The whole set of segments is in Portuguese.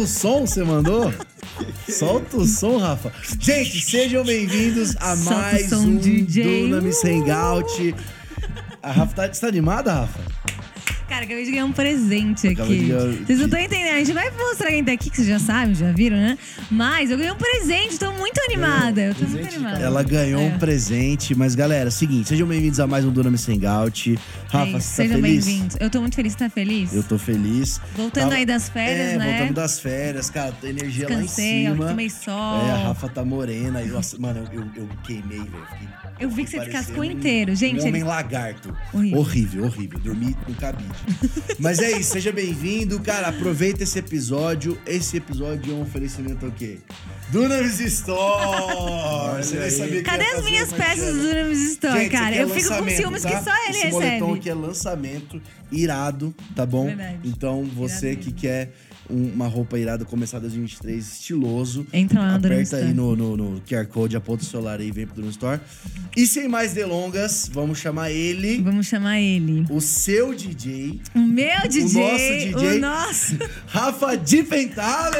Solta o som, você mandou? Solta o som, Rafa. Gente, sejam bem-vindos a Solta mais som, um DJ. Dunamis Hangout. A Rafa tá, você tá animada, Rafa? Cara, acabei de ganhar um presente aqui. de Vocês não estão entendendo. A gente vai mostrar quem tá aqui, que vocês já sabem, já viram, né? Mas eu ganhei um presente, tô muito animada. Eu tô muito presente, animada. Ela ganhou É. um presente, mas galera, seguinte, sejam bem-vindos a mais um Dunamis Hangout. Rafa, É você tá Sejam feliz? bem-vindos. Eu tô muito feliz. Você tá feliz? Eu tô feliz. Voltando Tava- aí das férias, é, né? voltando das férias, cara, a energia Descansei, lá em cima. tomei sol. É, a Rafa tá morena. E, nossa, mano, eu, eu queimei, velho. Fiquei- Eu vi que você descascou um- inteiro. Gente, um homem ele- lagarto. Horrível. horrível, horrível. Dormi no cabide. Mas é isso, seja bem-vindo. Cara, aproveita esse episódio. Esse episódio é um oferecimento ao quê? Dunamis Store! Você nem sabia que Cadê ia as minhas peças do Dunamis Store, Gente, cara? é eu fico com ciúmes tá? que só ele Esse moletom recebe. Aqui é lançamento, irado, tá bom? Verdade. Então, você Irado que mesmo. quer uma roupa irada começar 2023 estiloso, Entra lá no aperta aí no, no, no QR Code, aponta o celular aí e vem pro Dunamis Store. E sem mais delongas, vamos chamar ele, Vamos chamar ele. o seu DJ, O meu DJ. nosso DJ. O nosso. Rafa Di Pentale!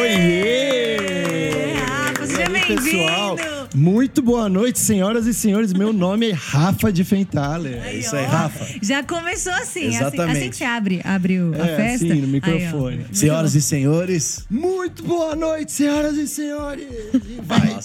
Oiê! Rafa, seja aí, bem-vindo! Muito boa noite, senhoras e senhores. Meu nome é Rafa de Fentaler. É isso aí. Rafa. Já começou assim, assim, Exatamente. assim que você abre, abre o- a É, festa. assim, no Aí, microfone. Muito Senhoras e senhores, Muito boa noite, senhoras e senhores. E Vai.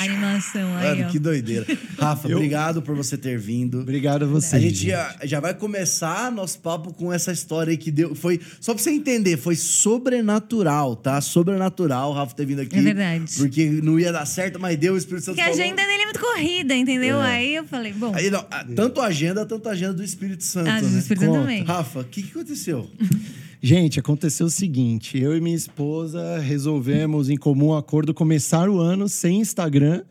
Animação aí, mano, ó. que doideira. Rafa, Eu- obrigado por você ter vindo. Obrigado a vocês. A gente já, já vai começar nosso papo com essa história aí que deu. Foi. Só pra você entender, foi sobrenatural, tá? Sobrenatural o Rafa ter vindo aqui. É verdade. Porque não ia dar certo, mas deu o Espírito Santo Porque a agenda dele é muito corrida, entendeu? É. Aí eu falei, bom, Aí, não, tanto a agenda, tanto a agenda do Espírito Santo. ah, né? do Espírito Santo Conta. também. Rafa, o que, que aconteceu? Gente, aconteceu o seguinte: eu e minha esposa resolvemos, em comum acordo, começar o ano sem Instagram.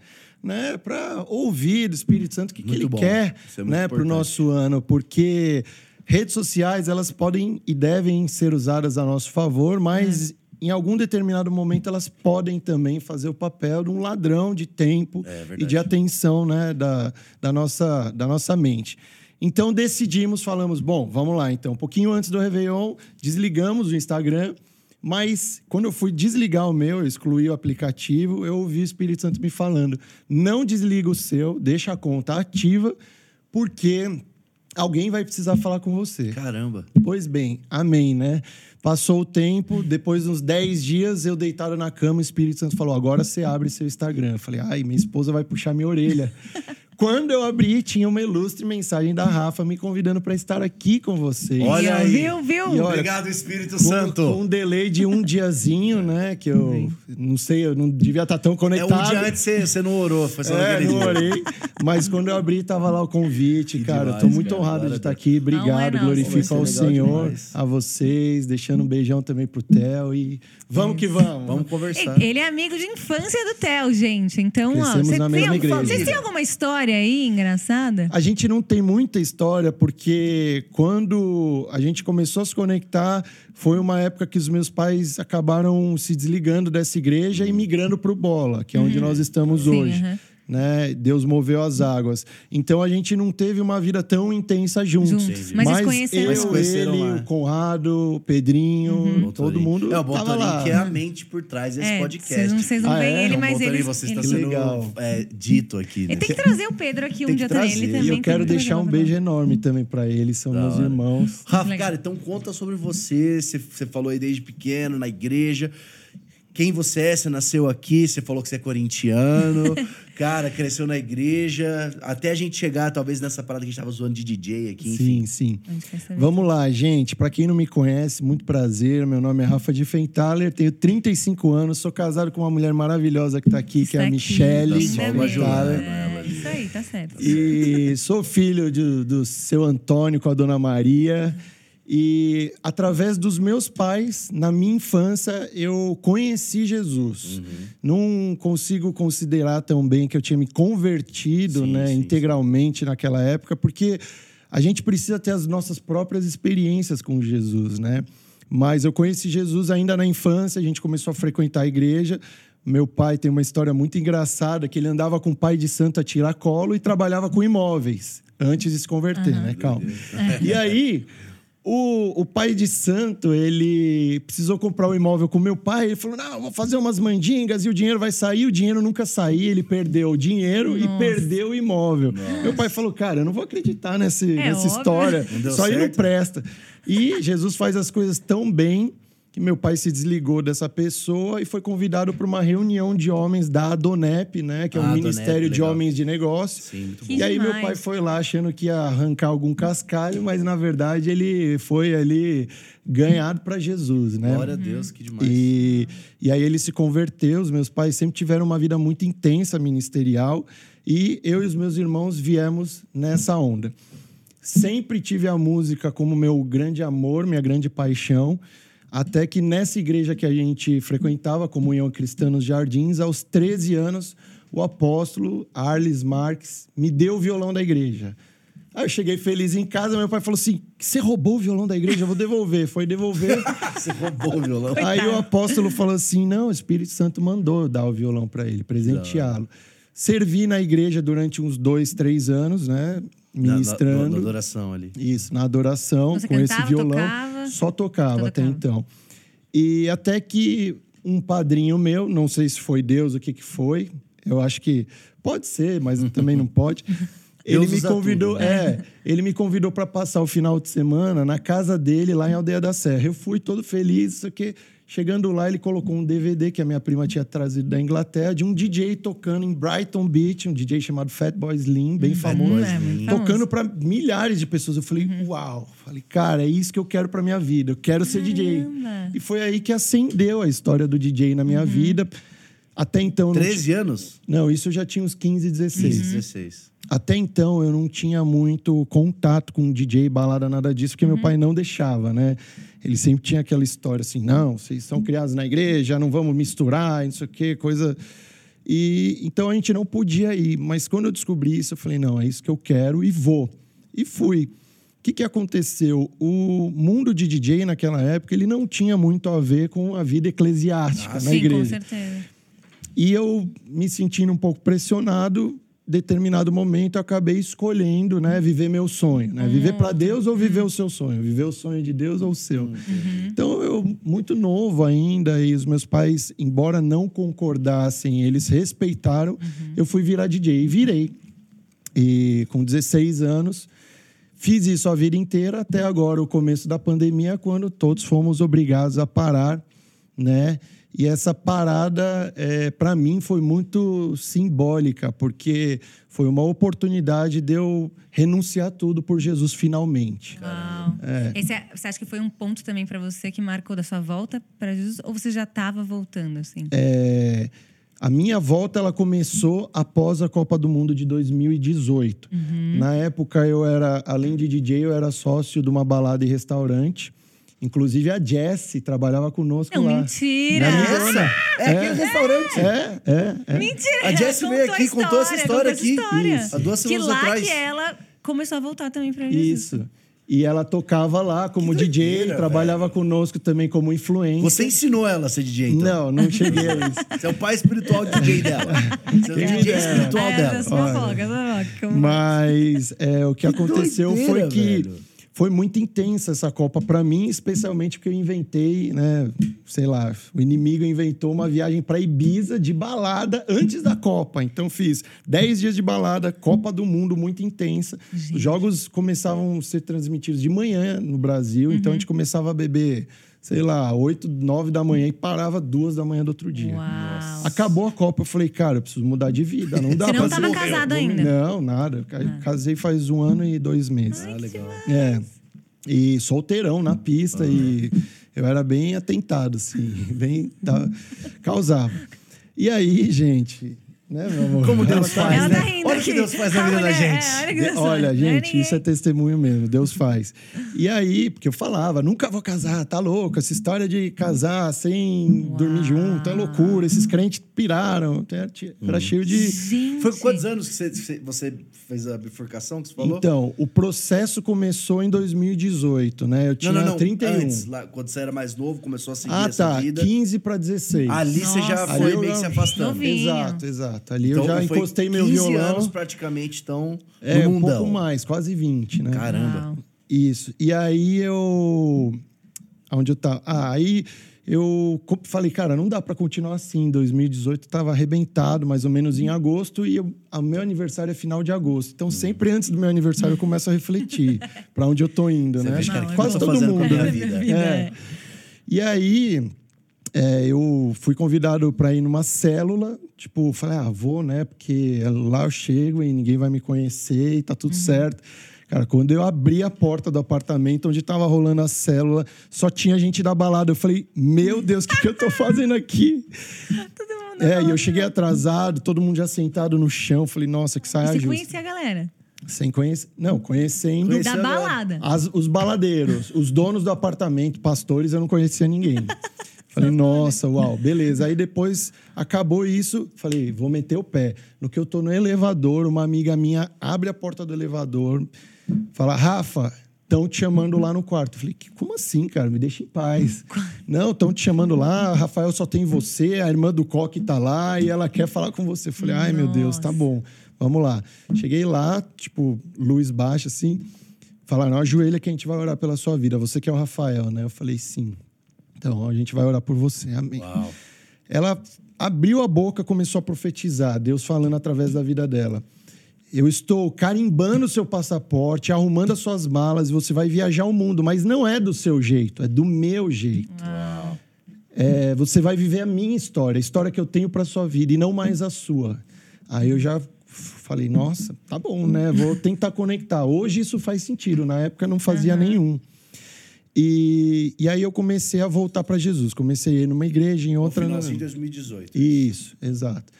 Né, para ouvir do Espírito Santo o que, que ele bom. quer é né, para o nosso ano, porque redes sociais elas podem e devem ser usadas a nosso favor, mas em algum determinado momento elas podem também fazer o papel de um ladrão de tempo É e de atenção né, da, da, nossa, da nossa mente. Então decidimos, falamos, bom, vamos lá então. Um pouquinho antes do Réveillon, desligamos o Instagram, mas quando eu fui desligar o meu, eu excluí o aplicativo, eu ouvi o Espírito Santo me falando: não desliga o seu, deixa a conta ativa, porque alguém vai precisar falar com você. Caramba. Pois bem, amém, né? Passou o tempo, depois de uns 10 dias, eu deitado na cama, o Espírito Santo falou: agora você abre seu Instagram. Eu falei, ai, minha esposa vai puxar minha orelha. Quando eu abri, tinha uma ilustre mensagem da Rafa me convidando para estar aqui com vocês. Olha Aí, ó. Viu, viu? E olha, Obrigado, Espírito com, Santo. com um delay de um diazinho, né? Que eu não sei, eu não devia estar tão É conectado. um dia antes você, você não orou, foi É, não orei. Mas quando eu abri, tava lá o convite, Que cara. demais, eu tô muito cara. honrado Glória de estar Deus. aqui. Obrigado, Não é glorifico ao Senhor, demais. a vocês, deixando um beijão também pro Theo e vamos que vamos. Vamos conversar. Ele é amigo de infância do Theo, gente. Então, ó, Crescemos igreja. vocês têm alguma história aí engraçada? A gente não tem muita história, porque quando a gente começou a se conectar, foi uma época que os meus pais acabaram se desligando dessa igreja e migrando para o Bola, que é onde nós estamos Sim, hoje. aham. Né? Deus moveu as águas. Então a gente não teve uma vida tão intensa juntos. Juntos. Mas conheceram- eu, Mas conheceram ele, lá. o Conrado, o Pedrinho, Bom todo mundo É, o lá. que é a mente por trás desse É, podcast. Vocês não, vocês não Ah, veem é? ele, Então, mas ele, você está ele- sendo Legal. é, dito aqui. Né? Tem que trazer o Pedro aqui um dia que também. trazer. Ele E eu E também eu quero deixar um beijo enorme também para eles, são Da meus hora. irmãos. Rafa, Legal. cara, então conta sobre você. Você, você falou aí desde pequeno, na igreja. Quem você é? Você nasceu aqui, você falou que você é corintiano. cara, cresceu na igreja. Até a gente chegar, talvez, nessa parada que a gente tava zoando de DJ aqui, enfim. Sim, sim. Vamos lá, gente. Para quem não me conhece, muito prazer. Meu nome é Rafa de Fentaler, tenho 35 anos, sou casado com uma mulher maravilhosa que está aqui, que é Está a Michelle Tá de só Fentaler. É, isso aí, tá certo. E sou filho de- do seu Antônio com a dona Maria. E através dos meus pais, na minha infância, eu conheci Jesus. Não consigo considerar tão bem que eu tinha me convertido Sim, né, sim, integralmente naquela época, porque a gente precisa ter as nossas próprias experiências com Jesus, né? Mas eu conheci Jesus ainda na infância, a gente começou a frequentar a igreja. Meu pai tem uma história muito engraçada que ele andava com o pai de santo a tiracolo e trabalhava com imóveis antes de se converter, né? Calma. E aí, O, o pai de santo, ele precisou comprar um imóvel com meu pai. Ele falou: Não, vou fazer umas mandingas e o dinheiro vai sair. O dinheiro nunca saía. Ele perdeu o dinheiro e Nossa. perdeu o imóvel. Meu pai falou: Cara, eu não vou acreditar nesse, É nessa óbvio. história. Isso aí não presta. E Jesus faz as coisas tão bem que meu pai se desligou dessa pessoa e foi convidado para uma reunião de homens da Adonep, né? Que é um Ah, Adonep, Ministério de. Homens de Negócio. Sim, E aí meu demais. pai foi lá achando que ia arrancar algum cascalho, mas na verdade ele foi ali ganhado para Jesus, né? Glória a Deus, que demais. E, e aí ele se converteu. Os meus pais sempre tiveram uma vida muito intensa ministerial e eu e os meus irmãos viemos nessa onda. Sempre tive a música como meu grande amor, minha grande paixão, até que nessa igreja que a gente frequentava, Comunhão Cristã nos Jardins, aos 13 anos, o apóstolo Arles Marques me deu o violão da igreja. Aí eu cheguei feliz em casa, meu pai falou assim: você roubou o violão da igreja? Eu vou devolver. Foi devolver. Você roubou o violão. Aí o apóstolo falou assim: não, o Espírito Santo mandou eu dar o violão para ele, presenteá-lo. Servi na igreja durante uns dois, três anos, né? Na- na- Ministrando. Na, adoração ali. Isso, na adoração, Você com esse cantava, violão. tocava? Só tocava Só até tocava. então. E até que um padrinho meu, não sei se foi Deus, o que que foi, eu acho que pode ser, mas também não pode. Ele me convidou, tudo, né? é, ele me convidou para passar o final de semana na casa dele lá em Aldeia da Serra. Eu fui todo feliz, isso aqui. Chegando lá, ele colocou um DVD que a minha prima tinha trazido da Inglaterra, de um DJ tocando em Brighton Beach, um DJ chamado Fatboy Slim, bem famoso é, famoso. tocando para milhares de pessoas. Eu falei, uau! Falei, cara, é isso que eu quero para minha vida. Eu quero ser DJ. Caramba. E foi aí que acendeu a história do DJ na minha vida. Até então. não 13 anos? Não, isso eu já tinha uns 15, 16. 16. Até então eu não tinha muito contato com DJ, balada, nada disso, porque meu pai não deixava, né? Ele sempre tinha aquela história assim: não, vocês são criados na igreja, não vamos misturar, não sei o quê, coisa. E então a gente não podia ir. Mas quando eu descobri isso, eu falei: não, é isso que eu quero e vou. E fui. O que, que aconteceu? O mundo de DJ naquela época ele não tinha muito a ver com a vida eclesiástica Ah, na Sim, com igreja. certeza. E eu, me sentindo um pouco pressionado, determinado momento, acabei escolhendo, né, viver meu sonho, né? Viver para Deus ou viver o seu sonho? Viver o sonho de Deus ou o seu? Então, eu, muito novo ainda, e os meus pais, embora não concordassem, eles respeitaram, eu fui virar DJ e virei. E com 16 anos, fiz isso a vida inteira, até agora, o começo da pandemia, quando todos fomos obrigados a parar, né? E essa parada, é, para mim, foi muito simbólica, porque foi uma oportunidade de eu renunciar tudo por Jesus finalmente. Uau. Esse é- você acha que foi um ponto também pra você que marcou da sua volta para Jesus? Ou você já estava voltando, assim? É, a minha volta ela começou após a Copa do Mundo de 2018. Na época eu era, além de DJ, eu era sócio de uma balada e restaurante. Inclusive a Jessie trabalhava conosco Não, lá. mentira! Na minha- É aquele restaurante. É, é, é. Mentira! A Jessie veio aqui, a contou essa história aqui. história. Há duas que semanas lá atrás. que ela começou a voltar também pra Jesus. Isso. E ela tocava lá como Que DJ, doideira, trabalhava conosco também como influencer. Você ensinou ela a ser DJ, então? Não, não cheguei a isso. Você é o pai espiritual DJ dela. Você é o DJ espiritual É, dela. fofoca. Mas é, o que aconteceu doideira, foi que velho. Foi muito intensa essa Copa para mim, especialmente porque eu inventei, né? Sei lá, o inimigo inventou uma viagem para Ibiza de balada antes da Copa. Então fiz 10 dias de balada, Copa do Mundo muito intensa. Os jogos começavam a ser transmitidos de manhã no Brasil, então a gente começava a beber, sei lá, 8, 9 da manhã e parava duas da manhã do outro dia. Uau. Acabou a Copa, eu falei, cara, eu preciso mudar de vida, não dá Você não pra tava casado ainda? Não, nada. Ca- Casei faz um ano e dois meses. Ah, legal. É. E solteirão na pista e eu era bem atentado, assim, bem tá, causava. E aí, gente, né, meu amor? Como Deus faz, Ela né? tá rindo Olha o que Deus faz na A vida da mulher- gente. é, olha que De- engraçado. Olha, é gente, isso é testemunho mesmo, Deus faz. E aí, porque eu falava, nunca vou casar, tá louco? Essa história de casar sem Uau. dormir junto é loucura. Esses crentes piraram. Era, era cheio de. Gente. Foi quantos anos que você, você fez a bifurcação que você falou? Então, o processo começou em 2018, né? Eu tinha não, não, não. 31. Antes, lá, quando você era mais novo, começou a seguir Ah, essa tá. vida. 15 para 16. Ali você já Nossa. foi meio que se afastando. Novinho. Exato, exato. Ali Então, eu já encostei meu 15 violão. anos praticamente, então, é, no um mundão. pouco mais, quase 20, né? Caramba. Uau. Isso. E aí eu. Onde eu tava? Ah, aí eu falei, cara, não dá pra continuar assim. Em 2018 tava arrebentado, mais ou menos em agosto, e eu- o meu aniversário é final de agosto. Então, sempre antes do meu aniversário, eu começo a refletir pra onde eu tô indo, Você né? vê, cara, o que Quase eu tô todo fazendo com a mundo. minha né? vida? É. E aí, é, eu fui convidado para ir numa célula. Tipo, falei, ah, vou, né? Porque lá eu chego e ninguém vai me conhecer e tá tudo certo. Cara, quando eu abri a porta do apartamento onde tava rolando a célula, só tinha gente da balada. Eu falei, meu Deus, o que, que eu tô fazendo aqui? Todo mundo. É, e eu cheguei atrasado, todo mundo já sentado no chão. Falei, nossa, que saia Você justa. conhecia a galera? Sem conhecer. Não, conhecendo. Da balada. As- os baladeiros, os donos do apartamento, pastores, eu não conhecia ninguém. Falei, nossa, uau, beleza. Aí depois acabou isso, falei, vou meter o pé. No que eu tô no elevador, uma amiga minha abre a porta do elevador, fala, Rafa, estão te chamando lá no quarto. Falei, "Que- como assim, cara? Me deixa em paz. Não, estão te chamando lá, Rafael só tem você, a irmã do Coque tá lá e ela quer falar com você. Falei, ai meu Deus, tá bom, vamos lá. Cheguei lá, tipo, luz baixa assim. Falaram, ajoelha que a gente vai orar pela sua vida. Você que é o Rafael, né? Eu falei, sim. Então, a gente vai orar por você. Amém. Uau. Ela abriu a boca, começou a profetizar, Deus falando através da vida dela. Eu estou carimbando o seu passaporte, arrumando as suas malas, e você vai viajar o mundo, mas não é do seu jeito, é do meu jeito. É, você vai viver a minha história, a história que eu tenho para sua vida e não mais a sua. Aí eu já falei, nossa, tá bom, né? Vou tentar conectar. Hoje isso faz sentido, na época não fazia nenhum. E, e aí eu comecei a voltar para Jesus. Comecei a ir numa igreja, em No outra. finalzinho não. de 2018. Isso, exato.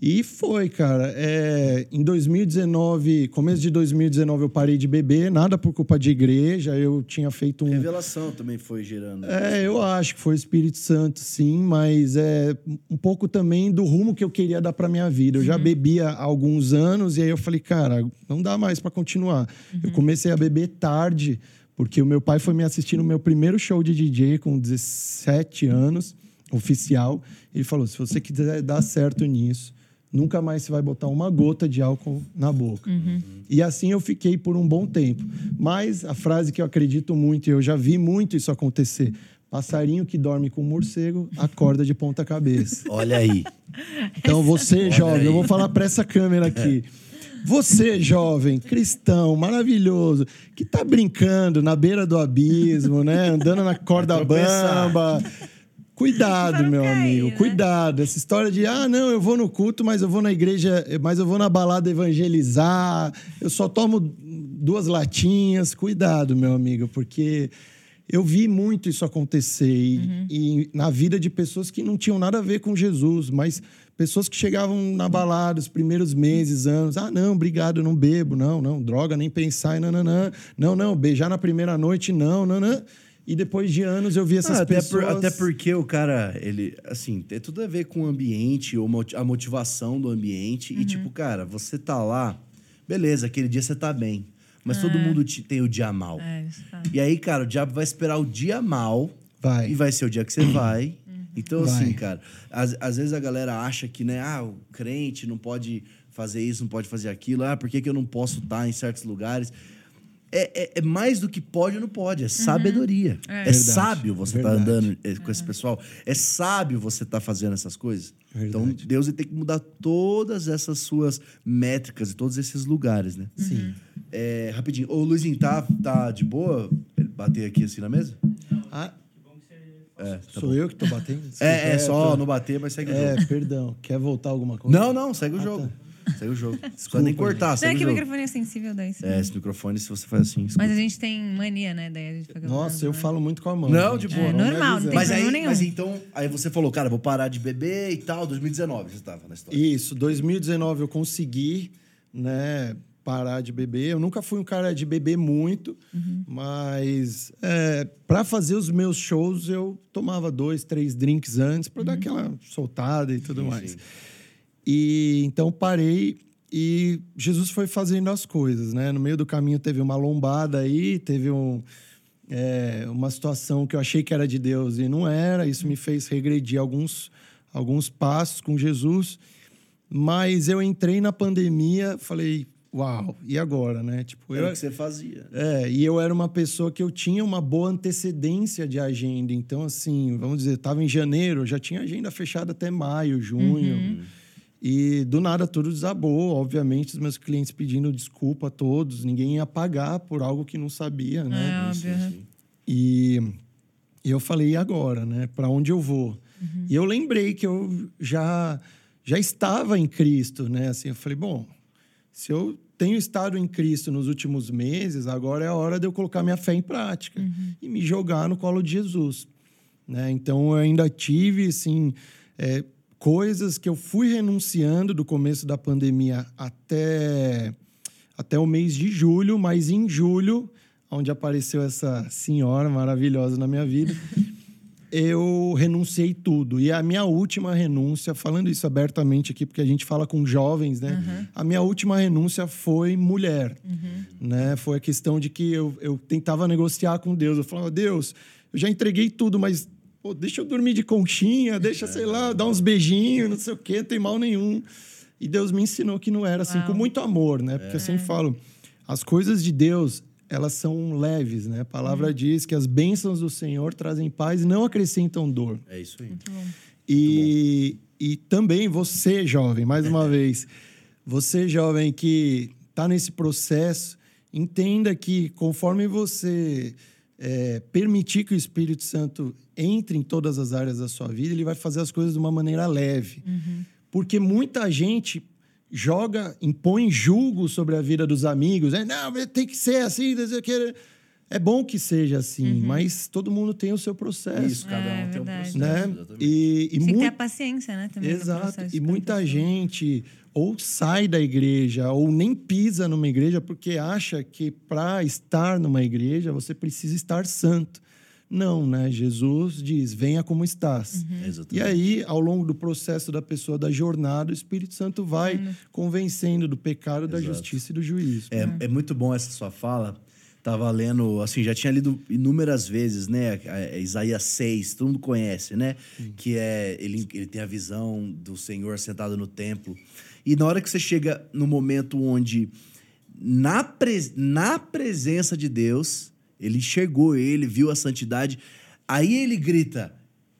E foi, cara. É, em 2019, começo de 2019, eu parei de beber, nada por culpa de igreja. Eu tinha feito um. Revelação também foi gerando. É, eu acho que foi o Espírito Santo, sim, mas é um pouco também do rumo que eu queria dar para minha vida. Eu já bebia há alguns anos e aí eu falei, cara, não dá mais para continuar. Eu comecei a beber tarde, porque o meu pai foi me assistir no meu primeiro show de DJ com 17 anos, oficial. Ele falou: se você quiser dar certo nisso, nunca mais você vai botar uma gota de álcool na boca. E assim eu fiquei por um bom tempo. Mas a frase que eu acredito muito, e eu já vi muito isso acontecer: passarinho que dorme com morcego acorda de ponta cabeça. Olha aí. Então você, jovem, aí. eu vou falar para essa câmera aqui. Você, jovem, cristão, maravilhoso, que tá brincando na beira do abismo, né? Andando na corda bamba. Cuidado, meu cair, amigo, né? cuidado. Essa história de, ah, não, eu vou no culto, mas eu vou na igreja, mas eu vou na balada evangelizar, eu só tomo duas latinhas. Cuidado, meu amigo, porque eu vi muito isso acontecer e, Uhum. e na vida de pessoas que não tinham nada a ver com Jesus, mas pessoas que chegavam na balada os primeiros meses, anos, ah, não, obrigado, eu não bebo, não, não, droga, nem pensar, e nananã, não, não, beijar na primeira noite, não, não, não. E depois de anos eu vi essas Ah, até, por- pessoas... até porque o cara, ele, assim, tem tudo a ver com o ambiente, ou a motivação do ambiente. Uhum. E, tipo, cara, você tá lá, beleza, aquele dia você tá bem. Mas todo mundo te- tem o dia mal. É, isso tá. E aí, cara, o diabo vai esperar o dia mal. Vai. E vai ser o dia que você vai. Então, Vai. assim, cara, às, às vezes a galera acha que, né, ah, o crente não pode fazer isso, não pode fazer aquilo. Ah, por que, que eu não posso estar em certos lugares? É, é- é mais do que pode ou não pode, é sabedoria. É, É. Verdade, sábio você estar verdade. andando eh, com esse pessoal. É sábio você estar fazendo essas coisas. Então. Deus ele tem que mudar todas essas suas métricas e todos esses lugares, né? Sim. rapidinho. Ô, Luizinho, tá, tá de boa bater aqui assim na mesa? Ah, É, tá sou eu que tô batendo? É, é só tá. não bater, mas segue o jogo. É, perdão. Quer voltar alguma coisa? Não, não, segue o jogo. Segue o jogo. Não precisa nem cortar, Não é segue que o jogo. microfone é sensível daí. isso É, esse microfone, se você faz assim. escuta. Mas a gente tem mania, né? Daí a gente fica Nossa, eu falo muito com a mão. Não, gente. de boa. É Não normal, não tem Mas problema aí, nenhum. mas então, aí você falou, cara, vou parar de beber e tal. 2019 você tava na história. Isso, 2019 eu consegui, né, parar de beber. Eu nunca fui um cara de beber muito, Uhum. mas é, para fazer os meus shows eu tomava dois, três drinks antes para dar aquela soltada e tudo Sim, mais. sim. E então parei e Jesus foi fazendo as coisas, né? No meio do caminho teve uma lombada aí, teve um, é, uma situação que eu achei que era de Deus e não era. Isso me fez regredir alguns, alguns passos com Jesus. Mas eu entrei na pandemia, falei, uau, e agora, né? Tipo, Era eu, o que você fazia. é, e eu era uma pessoa que eu tinha uma boa antecedência de agenda. Então, assim, vamos dizer, estava em janeiro, eu já tinha agenda fechada até maio, junho. E do nada tudo desabou. Obviamente, os meus clientes pedindo desculpa a todos. Ninguém ia pagar por algo que não sabia, né? É, Isso, óbvio. assim. E, e eu falei, e agora, né? Para onde eu vou? E eu lembrei que eu já já estava em Cristo, né? Assim, eu falei, bom, se eu tenho estado em Cristo nos últimos meses, agora é a hora de eu colocar minha fé em prática e me jogar no colo de Jesus, né? Então eu ainda tive assim é, coisas que eu fui renunciando do começo da pandemia até até o mês de julho, mas em julho, onde apareceu essa senhora maravilhosa na minha vida, eu renunciei tudo. E a minha última renúncia, falando isso abertamente aqui, porque a gente fala com jovens, né? A minha última renúncia foi mulher, né? Foi a questão de que eu, eu tentava negociar com Deus. Eu falava, Deus, eu já entreguei tudo, mas pô, deixa eu dormir de conchinha, deixa, sei lá, dar uns beijinhos, não sei o quê, não tem mal nenhum. E Deus me ensinou que não era assim, Uau. com muito amor, né? Porque eu sempre falo, as coisas de Deus, elas são leves, né? A palavra diz que as bênçãos do Senhor trazem paz e não acrescentam dor. É isso aí. E, e também você, jovem, mais uma vez, você, jovem, que está nesse processo, entenda que conforme você é, permitir que o Espírito Santo entre em todas as áreas da sua vida, ele vai fazer as coisas de uma maneira leve. Porque muita gente joga, impõe julgo sobre a vida dos amigos. É, não, tem que ser assim, não sei o que. É bom que seja assim, mas todo mundo tem o seu processo. Isso, cada É, um tem um verdade. processo. Né? exatamente. E, e Tem que ter a muito, paciência, né? Também Exato. E muita gente ou sai da igreja ou nem pisa numa igreja porque acha que para estar numa igreja você precisa estar santo. Não, né? Jesus diz: venha como estás. Uhum. Exatamente. E aí, ao longo do processo da pessoa, da jornada, o Espírito Santo vai Uhum. convencendo do pecado, da Exato. justiça e do juízo. É, é muito bom essa sua fala. Tava lendo, assim, já tinha lido inúmeras vezes, né? Isaías 6, todo mundo conhece, né? Que é, ele, ele tem a visão do Senhor sentado no templo. E na hora que você chega no momento onde, na, pres- na presença de Deus, ele enxergou ele, viu a santidade, aí ele grita,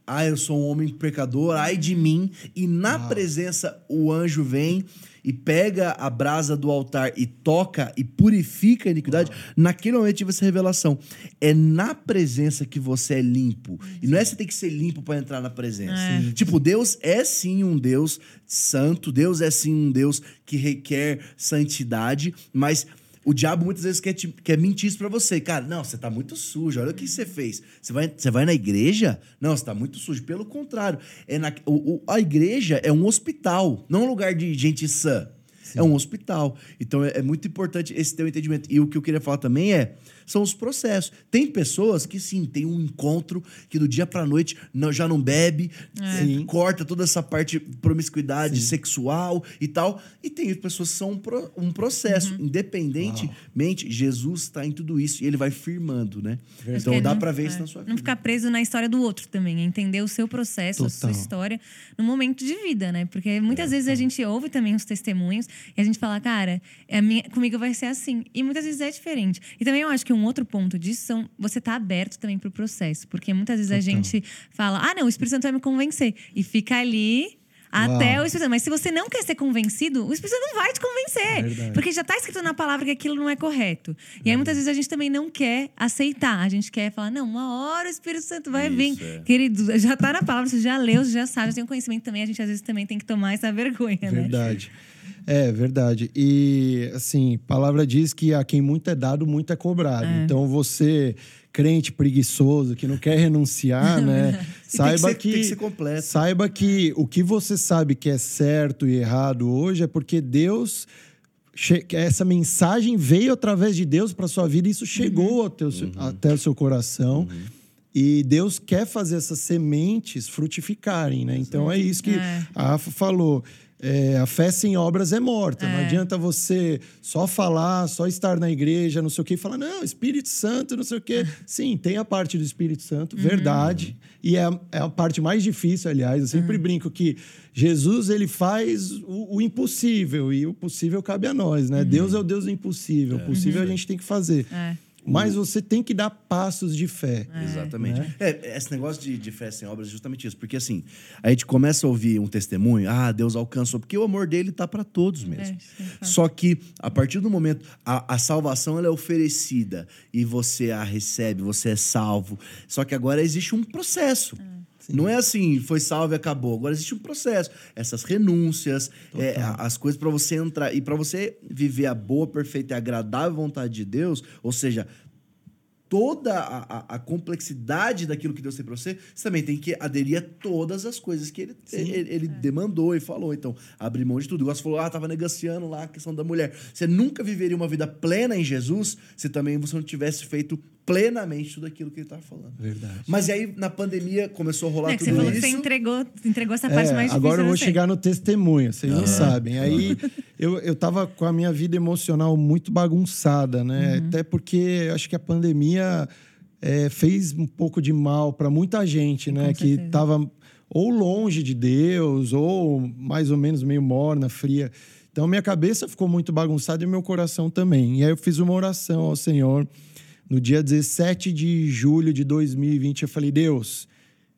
ah, eu sou um homem pecador, ai de mim. E na presença, o anjo vem e pega a brasa do altar e toca e purifica a iniquidade. Naquele momento tive essa revelação. É na presença que você é limpo. E não é você ter que ser limpo para entrar na presença. Tipo, Deus é sim um Deus santo, Deus é sim um Deus que requer santidade, mas o diabo muitas vezes quer, te, quer mentir isso pra você. Cara, não, você tá muito sujo. Olha o que você fez. Você vai, você vai na igreja? Não, você tá muito sujo. Pelo contrário, é na, o- o- a igreja é um hospital, não um lugar de gente sã. É um hospital. Então é, é muito importante esse teu entendimento. E o que eu queria falar também é são os processos. Tem pessoas que sim, tem um encontro que do dia pra noite não, já não bebe, Sim. corta toda essa parte de promiscuidade sexual e tal. E tem pessoas que são um, pro- um processo. Independentemente, Jesus está em tudo isso e ele vai firmando, né? Então Porque dá não- pra ver é, isso na sua vida. Não ficar preso na história do outro também, é entender o seu processo, a sua Total. história no momento de vida, né? Porque muitas vezes a gente ouve também os testemunhos e a gente fala, cara, é minha, comigo vai ser assim. E muitas vezes é diferente. E também eu acho que um outro ponto disso são você tá aberto também pro processo. Porque muitas vezes a gente fala, ah, não, o Espírito Santo vai me convencer. E fica ali. Até Uau. o Espírito Santo. Mas se você não quer ser convencido, o Espírito Santo não vai te convencer. Verdade. Porque já está escrito na palavra que aquilo não é correto. E aí, muitas vezes, a gente também não quer aceitar. A gente quer falar, não, uma hora o Espírito Santo vai Isso, vir. é. Querido, já está na palavra, você já leu, você já sabe, você tem um conhecimento também. A gente, às vezes, também tem que tomar essa vergonha, né? Verdade. É, verdade. E, assim, a palavra diz que a quem muito é dado, muito é cobrado. Então, você, crente preguiçoso, que não quer renunciar, né? Saiba tem que ser- tem que ser completo. Saiba que o que você sabe que é certo e errado hoje é porque Deus. che- que Essa mensagem veio através de Deus para sua vida e isso chegou ao teu- até o seu coração. E Deus quer fazer essas sementes frutificarem, né? Então é isso que É. a Rafa falou. É, a fé sem obras é morta. Não adianta você só falar, só estar na igreja, não sei o quê, e falar, não, Espírito Santo, não sei o quê. Sim, tem a parte do Espírito Santo, verdade. E é, a- é a parte mais difícil, aliás. Eu sempre brinco que Jesus, ele faz o, o impossível, e o possível cabe a nós, né? Deus é o Deus do impossível. O possível a gente tem que fazer. É. Mas você tem que dar passos de fé. Exatamente. É, esse negócio de, de fé sem obras é justamente isso. Porque assim, a gente começa a ouvir um testemunho, ah, Deus alcançou, porque o amor dele tá para todos mesmo. É, sim, claro. Só que, a partir do momento, a, a salvação ela é oferecida e você a recebe, você é salvo. Só que agora existe um processo. Não é assim, foi salvo e acabou. Agora existe um processo. Essas renúncias, é, as coisas para você entrar. E para você viver a boa, perfeita e agradável vontade de Deus, ou seja, toda a, a- a complexidade daquilo que Deus tem para você, você também tem que aderir a todas as coisas que ele, ele, ele demandou e falou. Então, abrir mão de tudo. Igual você falou, ah, tava negociando lá a questão da mulher. Você nunca viveria uma vida plena em Jesus se também você não tivesse feito plenamente tudo aquilo que ele estava falando. Verdade. Mas e aí, na pandemia, começou a rolar É que você tudo falou isso. que você entregou, entregou essa parte É, mais difícil. agora eu vou você. chegar no testemunho, vocês não sabem. Aí eu, eu tava com a minha vida emocional muito bagunçada, né? Até porque eu acho que a pandemia é, fez um pouco de mal para muita gente, né? Com Que certeza. tava ou longe de Deus, ou mais ou menos meio morna, fria. Então minha cabeça ficou muito bagunçada e meu coração também. E aí eu fiz uma oração ao Senhor. No dia 17 de julho de 2020, eu falei: Deus,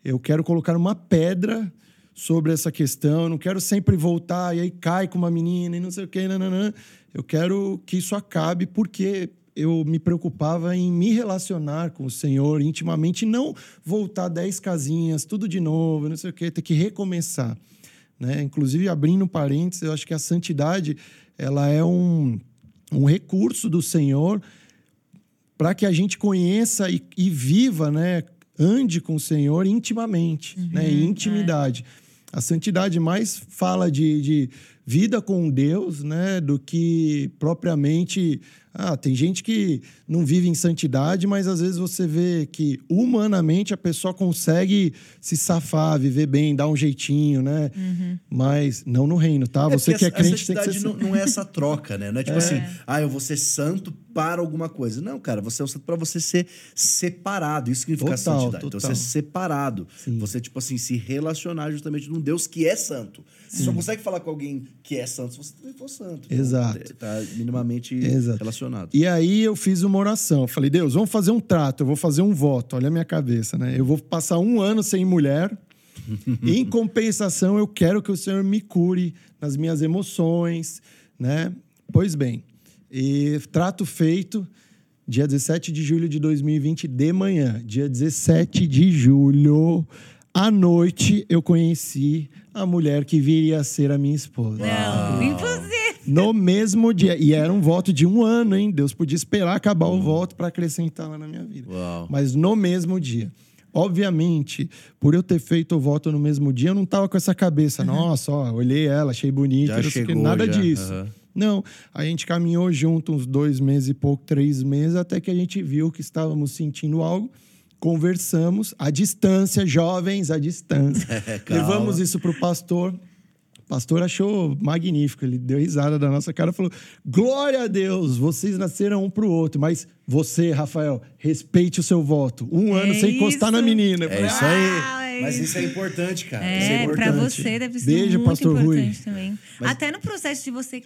eu quero colocar uma pedra sobre essa questão. Eu não quero sempre voltar e aí cai com uma menina e não sei o quê. Nananã. Eu quero que isso acabe porque eu me preocupava em me relacionar com o Senhor intimamente não voltar dez casinhas, tudo de novo, não sei o quê, ter que recomeçar. Né? Inclusive, abrindo parênteses, eu acho que a santidade ela é um, um recurso do Senhor para que a gente conheça e, e viva, né? Ande com o Senhor intimamente, né? Em intimidade. A santidade mais fala de, de vida com Deus, né? Do que propriamente. Ah, tem gente que não vive em santidade, mas às vezes você vê que humanamente a pessoa consegue se safar, viver bem, dar um jeitinho, né? Mas não no reino, tá? É Você que é crente a tem que ser santidade não, não é essa troca, né? Não é tipo assim, ah, eu vou ser santo para alguma coisa. Não, cara, você é o santo para você ser separado. Isso significa Total, santidade. Então, total. você ser separado. Você, tipo assim, se relacionar justamente num Deus que é santo. Você só consegue falar com alguém que é santo se você também for santo. Então, Exato. Tá minimamente Exato. relacionado. E aí eu fiz uma oração. Eu Falei, Deus, vamos fazer um trato, eu vou fazer um voto. Olha a minha cabeça, né? Eu vou passar um ano sem mulher. em compensação, eu quero que o Senhor me cure nas minhas emoções, né? Pois bem, e trato feito. Dia 17 de julho de 2020, de manhã. Dia 17 de julho, à noite, eu conheci a mulher que viria a ser a minha esposa. Não, impossível. No mesmo dia. E era um voto de um ano, hein? Deus podia esperar acabar o voto para acrescentar lá na minha vida. Uau. Mas no mesmo dia. Obviamente, por eu ter feito o voto no mesmo dia, eu não tava com essa cabeça. Nossa, ó, olhei ela, achei bonita, chegou, nada já. disso. Aham. Não, a gente caminhou junto uns dois meses e pouco, três meses, até que a gente viu que estávamos sentindo algo. Conversamos à distância, jovens, à distância. Calma. Levamos isso para o pastor. O pastor achou magnífico. Ele deu risada da nossa cara e falou: Glória a Deus, vocês nasceram um para o outro. Mas você, Rafael, respeite o seu voto. Um É ano sem encostar isso. na menina. É falei, isso Ah, aí. é Mas isso. é importante, cara. isso É, é pra importante. você deve ser Beijo, muito Pastor Rui. importante também. Até no processo de você,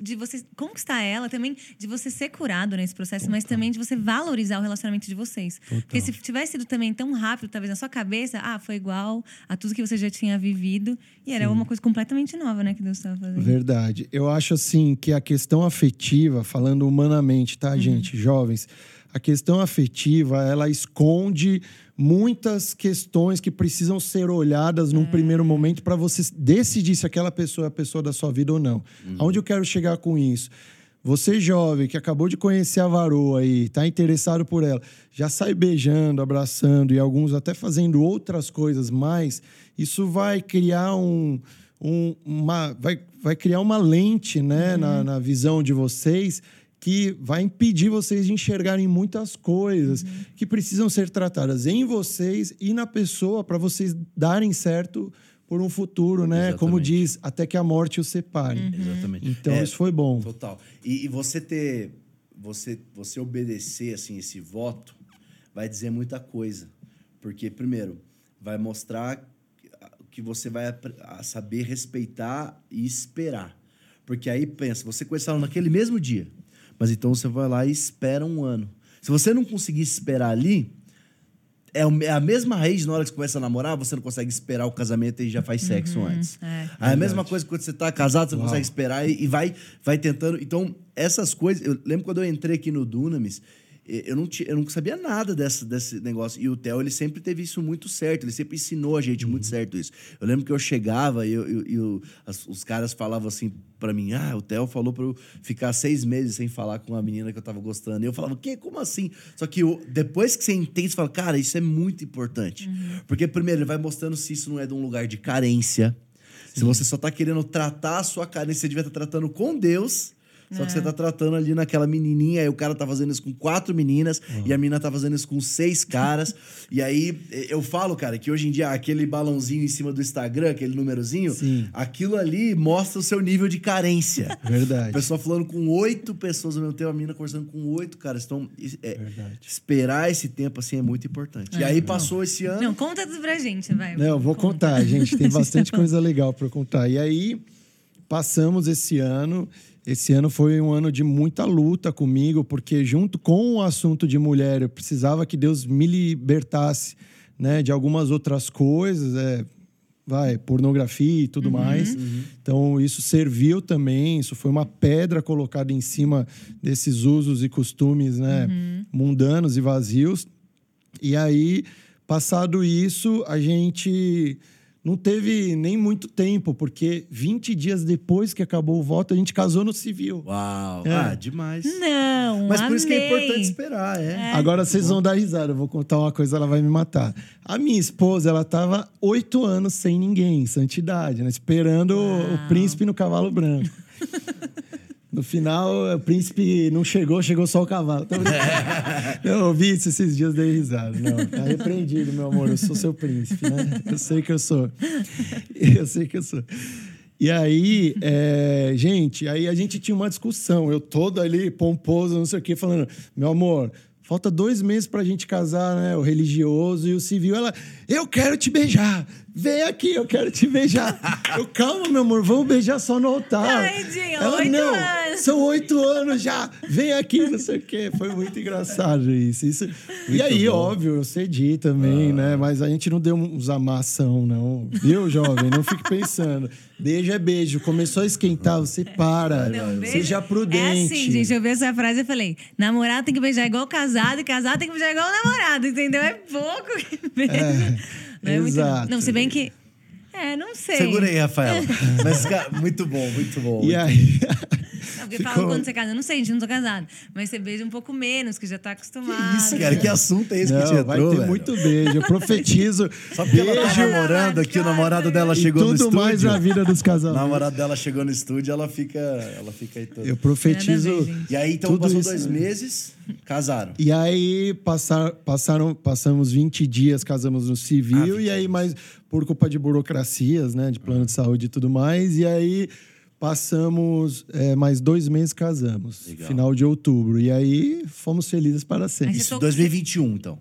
de você conquistar ela, também de você ser curado nesse processo, mas também de você valorizar o relacionamento de vocês. Porque se tivesse sido também tão rápido, talvez na sua cabeça, ah, foi igual a tudo que você já tinha vivido. E era uma coisa completamente nova, né, que Deus estava fazendo. Verdade. Eu acho assim que a questão afetiva, falando humanamente, tá, gente, jovens, a questão afetiva, ela esconde muitas questões que precisam ser olhadas num primeiro momento para você decidir se aquela pessoa é a pessoa da sua vida ou não. Aonde eu quero chegar com isso? Você jovem que acabou de conhecer a varoa e tá interessado por ela, já sai beijando, abraçando e alguns até fazendo outras coisas mais, isso vai criar um, um- uma vai, vai criar uma lente né, na, na visão de vocês que vai impedir vocês de enxergarem muitas coisas que precisam ser tratadas em vocês e na pessoa para vocês darem certo por um futuro, né? Como Exatamente. diz, até que a morte os separe. Exatamente. Então É, isso foi bom. Total. E, e você ter. Você, você obedecer assim, esse voto vai dizer muita coisa. Porque, primeiro, vai mostrar que você vai saber respeitar e esperar. Porque aí, pensa, você conhece ela naquele mesmo dia. Mas então você vai lá e espera um ano. Se você não conseguir esperar ali, é é a mesma raiz na hora que você começa a namorar, você não consegue esperar o casamento e já faz sexo antes. é. Aí é a mesma coisa que quando você tá casado, você não consegue esperar e, e vai, vai tentando. Então, essas coisas. Eu lembro quando eu entrei aqui no Dunamis, eu não, tinha, eu não sabia nada dessa, desse negócio. E o Theo, ele sempre teve isso muito certo. Ele sempre ensinou a gente muito certo isso. Eu lembro que eu chegava e, eu, eu- e o- as- os caras falavam assim pra mim: Ah, o Theo falou pra eu ficar seis meses sem falar com uma menina que eu tava gostando. E eu falava: Que? Como assim? Só que eu- depois que você entende, você fala: Cara, isso é muito importante. Porque, primeiro, ele vai mostrando se isso não é de um lugar de carência. Se você só tá querendo tratar a sua carência, você devia estar tratando com Deus. Só que você tá tratando ali naquela menininha, aí o cara tá fazendo isso com quatro meninas e a menina tá fazendo isso com seis caras. e aí eu falo, cara, que hoje em dia aquele balãozinho em cima do Instagram, aquele númerozinho, Sim. aquilo ali mostra o seu nível de carência. Verdade. A pessoa falando com oito pessoas ao mesmo tempo, a menina conversando com oito caras. Então, é, Verdade. esperar esse tempo assim é muito importante. E aí passou esse ano. Não, conta tudo pra gente, vai. Não, eu vou Conta. contar, gente. Tem bastante coisa legal para contar. E aí, passamos esse ano. Esse ano foi um ano de muita luta comigo, porque junto com o assunto de mulher, eu precisava que Deus me libertasse, né, de algumas outras coisas, é, vai, pornografia e tudo mais. Então, isso serviu também, isso foi uma pedra colocada em cima desses usos e costumes, né, mundanos e vazios. E aí, passado isso, a gente não teve nem muito tempo, porque 20 dias depois que acabou o voto, a gente casou no civil. Uau! É. Ah, demais. Não, Mas por isso que é importante esperar, é. Agora vocês vão dar risada, eu vou contar uma coisa, ela vai me matar. A minha esposa, ela tava oito anos sem ninguém, santidade, né? Esperando o- o príncipe no cavalo branco. No final, o príncipe não chegou, chegou só o cavalo. Eu ouvi isso esses dias, dei risada. Não, tá repreendido, meu amor. Eu sou seu príncipe, né? Eu sei que eu sou. Eu sei que eu sou. E aí, é, gente, aí a gente tinha uma discussão. Eu todo ali, pomposo, não sei o quê, falando: meu amor, falta dois meses pra gente casar, né? O religioso e o civil. Ela, eu quero te beijar. Vem aqui, eu quero te beijar. Eu, calma, meu amor, vamos beijar só no altar. Ai, Dinho, Ela, oito não, anos." são oito anos já. Vem aqui, não sei o quê. Foi muito engraçado isso. isso. E aí, óbvio, eu cedi também, né? Mas a gente não deu uns amação, não. Viu, jovem? Não fique pensando. Beijo é beijo. Começou a esquentar, você para. Não, beijo- Seja prudente. É assim, gente. Eu vi essa frase e falei: namorado tem que beijar igual casado e casado tem que beijar igual namorado, entendeu? É pouco que beija. Não é muito. exato. Não, se bem que. É, não sei. Segura aí, Rafaela. Mas, cara, muito bom, muito bom. E aí. Não, porque Ficou- falam quando você casa, eu não sei, gente, não tô casada. Mas você beija um pouco menos, que já tá acostumado. Que isso, cara? Que assunto é esse que te Não, entrou, vai ter muito beijo. Eu profetizo. Só porque ela tá beijo namorando aqui, o namorado dela e chegou no tudo estúdio. mais na vida dos O casamentos. namorado dela chegou no estúdio, ela fica, ela fica aí toda. Eu profetizo. E aí, então, tudo passou isso, dois né? meses, casaram. E aí passar, passaram, passamos 20 dias, casamos no Ah, civil, 20 e aí mais por culpa de burocracias, né? De plano de saúde e tudo mais. E aí passamos é, mais dois meses casamos. Legal. Final de outubro. E aí fomos felizes para sempre. Isso, tocou- 2021, então.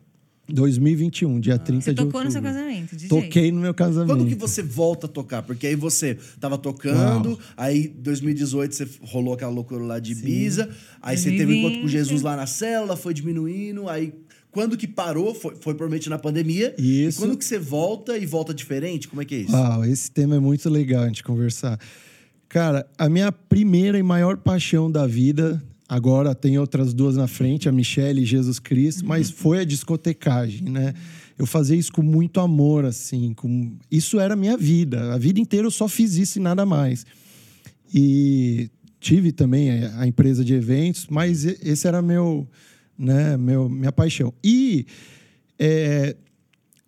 2021, dia 30 Você de tocou no seu outubro. casamento, de Toquei jeito. no meu casamento. Quando que você volta a tocar? Porque aí você tava tocando, Uau. aí 2018 você rolou aquela loucura lá de Ibiza, aí você teve um encontro com 2020. Jesus lá na célula, foi diminuindo, aí quando que parou, foi, foi provavelmente na pandemia. Isso. E quando que você volta e volta diferente? Como é que é isso? Uau, esse tema é muito legal a gente conversar. Cara, a minha primeira e maior paixão da vida, agora tem outras duas na frente, a Michelle e Jesus Cristo, mas foi a discotecagem, né? Eu fazia isso com muito amor, assim, com... isso era a minha vida. A vida inteira eu só fiz isso e nada mais. E tive também a empresa de eventos, mas esse era meu, né, meu, minha paixão. E é,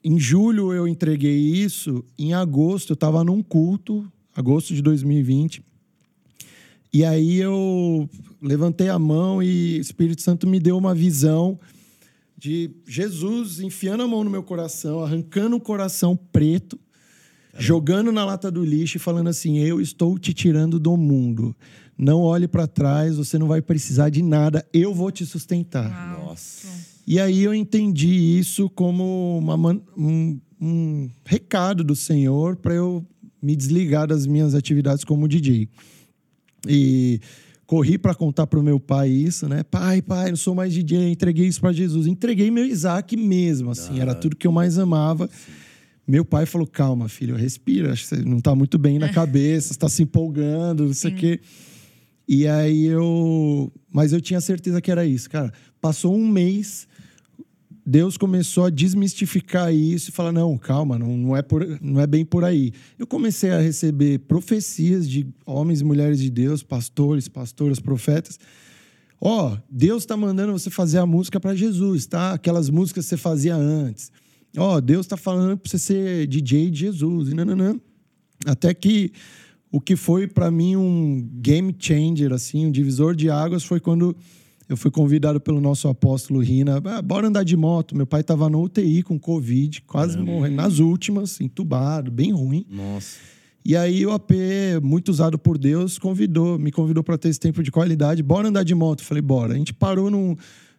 em julho eu entreguei isso, em agosto eu estava num culto, agosto de 2020. E aí eu levantei a mão e o Espírito Santo me deu uma visão de Jesus enfiando a mão no meu coração, arrancando um coração preto jogando na lata do lixo e falando assim: Eu estou te tirando do mundo. Não olhe para trás, você não vai precisar de nada, eu vou te sustentar. Uau. Nossa. E aí eu entendi isso como uma um, um recado do Senhor para eu me desligar das minhas atividades como DJ. E corri para contar pro meu pai isso, né? Pai, pai, não sou mais DJ, entreguei isso para Jesus. Entreguei meu Isaac mesmo, assim, era tudo que eu mais amava. Meu pai falou: calma, filho, respira, acho que você não tá muito bem na cabeça, você tá se empolgando, não sei o quê. E aí eu. Mas eu tinha certeza que era isso, cara. Passou um mês, Deus começou a desmistificar isso e falar: não, calma, não, não, é, por, não é bem por aí. Eu comecei a receber profecias de homens e mulheres de Deus, pastores, pastoras, profetas. Ó, Deus está mandando você fazer a música para Jesus, tá? Aquelas músicas que você fazia antes. Ó, Deus está falando para você ser DJ de Jesus. E nananã. Até que o que foi para mim um game changer, assim, um divisor de águas, foi quando eu fui convidado pelo nosso apóstolo Rina. Ah, bora andar de moto. Meu pai estava no UTI com Covid, quase morrendo, nas últimas, entubado, bem ruim. Nossa. E aí o AP, muito usado por Deus, convidou, me convidou para ter esse tempo de qualidade. Bora andar de moto. Falei, bora. A gente parou num,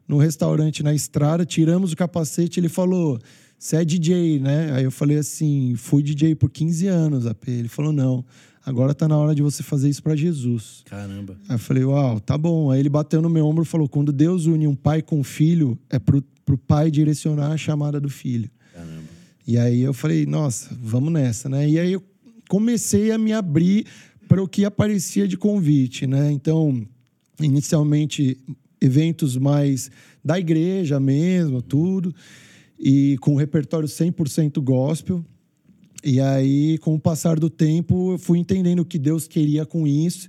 num restaurante na estrada, tiramos o capacete, ele falou: "Você é DJ, né?" Aí eu falei assim: "Fui DJ por 15 anos, AP". Ele falou: "Não, agora tá na hora de você fazer isso para Jesus". Caramba. Aí eu falei, uau, tá bom. Aí ele bateu no meu ombro e falou: quando Deus une um pai com um filho, é pro, pro pai direcionar a chamada do filho. Caramba. E aí eu falei, nossa, vamos nessa, né? E aí eu comecei a me abrir para o que aparecia de convite, né? Então, inicialmente, eventos mais da igreja mesmo, tudo, e com repertório 100% gospel. E aí, com o passar do tempo, eu fui entendendo o que Deus queria com isso.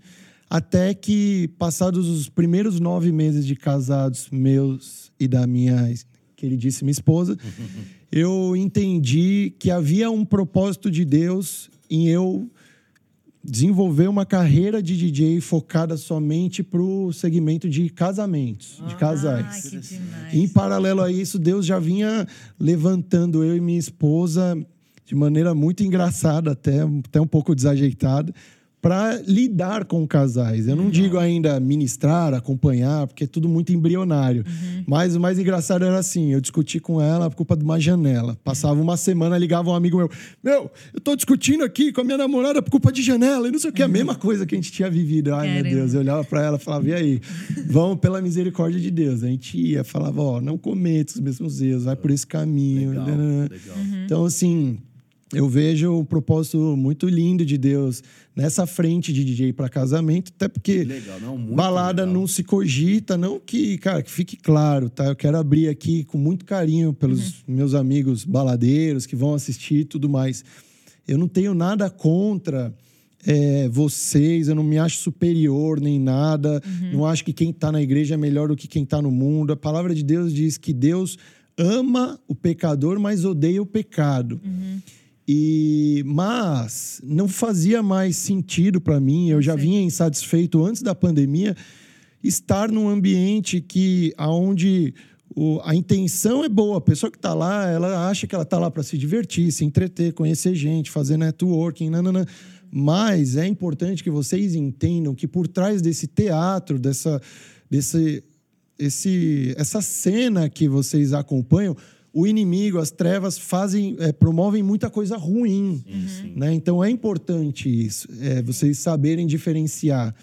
Até que, passados os primeiros nove meses de casados meus e da minha queridíssima esposa, eu entendi que havia um propósito de Deus em eu desenvolver uma carreira de DJ focada somente para o segmento de casamentos, de casais. Ai, que demais. Em paralelo a isso, Deus já vinha levantando eu e minha esposa de maneira muito engraçada, até, até um pouco desajeitada, para lidar com casais. Eu não digo ainda ministrar, acompanhar, porque é tudo muito embrionário. Mas o mais engraçado era assim: eu discuti com ela por culpa de uma janela. Passava uma semana, ligava um amigo meu: Meu, eu tô discutindo aqui com a minha namorada por culpa de janela, e não sei o que, a mesma coisa que a gente tinha vivido. Ai, meu. Deus, eu olhava para ela e falava: E aí? Vamos pela misericórdia de Deus. A gente ia, falava: Ó, não cometa os mesmos erros, vai por esse caminho. Legal, legal. Então, assim, eu vejo um propósito muito lindo de Deus nessa frente de DJ para casamento, até porque Legal, não, balada legal. não se cogita, não que, cara, que fique claro, tá? Eu quero abrir aqui com muito carinho pelos meus amigos baladeiros que vão assistir e tudo mais. Eu não tenho nada contra é, vocês, eu não me acho superior nem nada, não acho que quem está na igreja é melhor do que quem está no mundo. A palavra de Deus diz que Deus ama o pecador, mas odeia o pecado. E mas não fazia mais sentido para mim. Eu já Sim. vinha insatisfeito antes da pandemia estar num ambiente que aonde o- a intenção é boa. A pessoa que está lá, ela acha que ela está lá para se divertir, se entreter, conhecer gente, fazer networking, nanana. Mas é importante que vocês entendam que por trás desse teatro, dessa, desse, esse, essa cena que vocês acompanham, o inimigo, as trevas fazem, é, promovem muita coisa ruim. Né? Então é importante isso, é, vocês saberem diferenciar.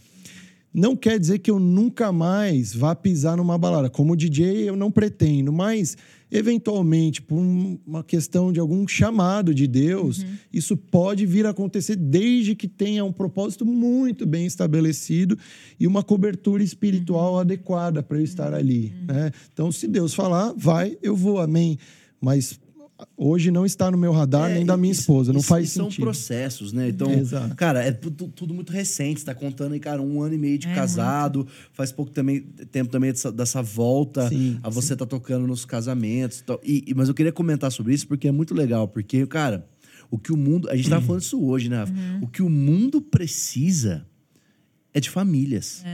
Não quer dizer que eu nunca mais vá pisar numa balada. Como DJ, eu não pretendo, mas eventualmente, por um- uma questão de algum chamado de Deus, isso pode vir a acontecer desde que tenha um propósito muito bem estabelecido e uma cobertura espiritual adequada para eu estar ali. né? Então, se Deus falar, vai, eu vou, amém. Mas hoje não está no meu radar É, nem da minha e- esposa, não faz e são sentido. processos, né? Então, Exato. cara, é tudo, muito recente. Você tá contando aí, cara, um ano e meio de É, casado. Faz pouco também, tempo também dessa, dessa volta Sim, a você tá tocando nos casamentos. e tal. E, e- mas eu queria comentar sobre isso porque é muito legal. Porque, cara, o que o mundo... A gente tava falando isso hoje, né? Rafa? O que o mundo precisa é de famílias.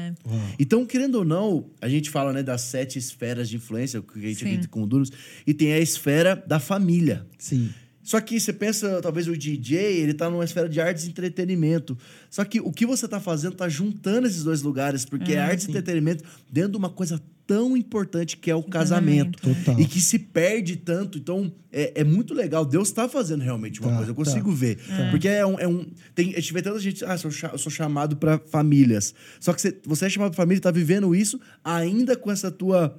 Então, querendo ou não, a gente fala né, das sete esferas de influência, que a gente acredita com o Duros, e tem a esfera da família. Sim. Só que você pensa, talvez o DJ, ele tá numa esfera de artes e entretenimento. Só que o que você tá fazendo tá juntando esses dois lugares, porque é Ah, artes e entretenimento dentro de uma coisa tão importante que é o casamento. Total. E que se perde tanto. Então, é, é muito legal. Deus tá fazendo realmente uma Tá, coisa. Eu tá. consigo ver. Porque é um. É um tem, a gente vê tanta gente. Ah, eu sou chamado para famílias. Só que você, você é chamado pra família e tá vivendo isso ainda com essa tua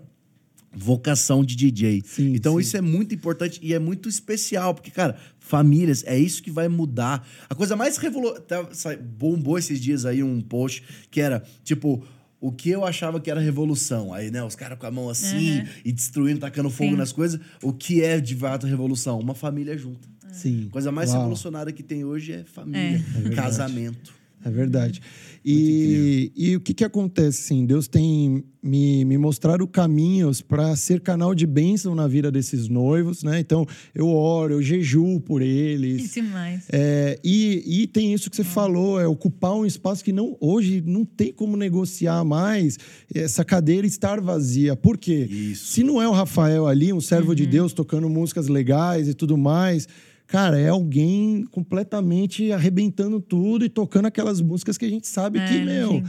vocação de DJ. Sim, então sim. isso é muito importante e é muito especial, porque, cara, famílias, é isso que vai mudar. A coisa mais revolucionária. Bombou esses dias aí um post que era tipo. O que eu achava que era revolução. Aí, né, os caras com a mão assim Uhum. e destruindo, tacando fogo Sim. nas coisas. O que é de fato revolução? Uma família junta. Sim. A coisa mais Uau. revolucionária que tem hoje é família, É verdade. casamento. É verdade. E, e o que, que acontece, assim? Deus tem me, me mostrado caminhos para ser canal de bênção na vida desses noivos, né? Então, eu oro, eu jejuo por eles. Que demais. É, e, e tem isso que você falou, é ocupar um espaço que não hoje não tem como negociar mais essa cadeira estar vazia. Por quê? Isso. Se não é o Rafael ali, um servo de Deus tocando músicas legais e tudo mais, cara, é alguém completamente arrebentando tudo e tocando aquelas músicas que a gente sabe É, que, meu, sim.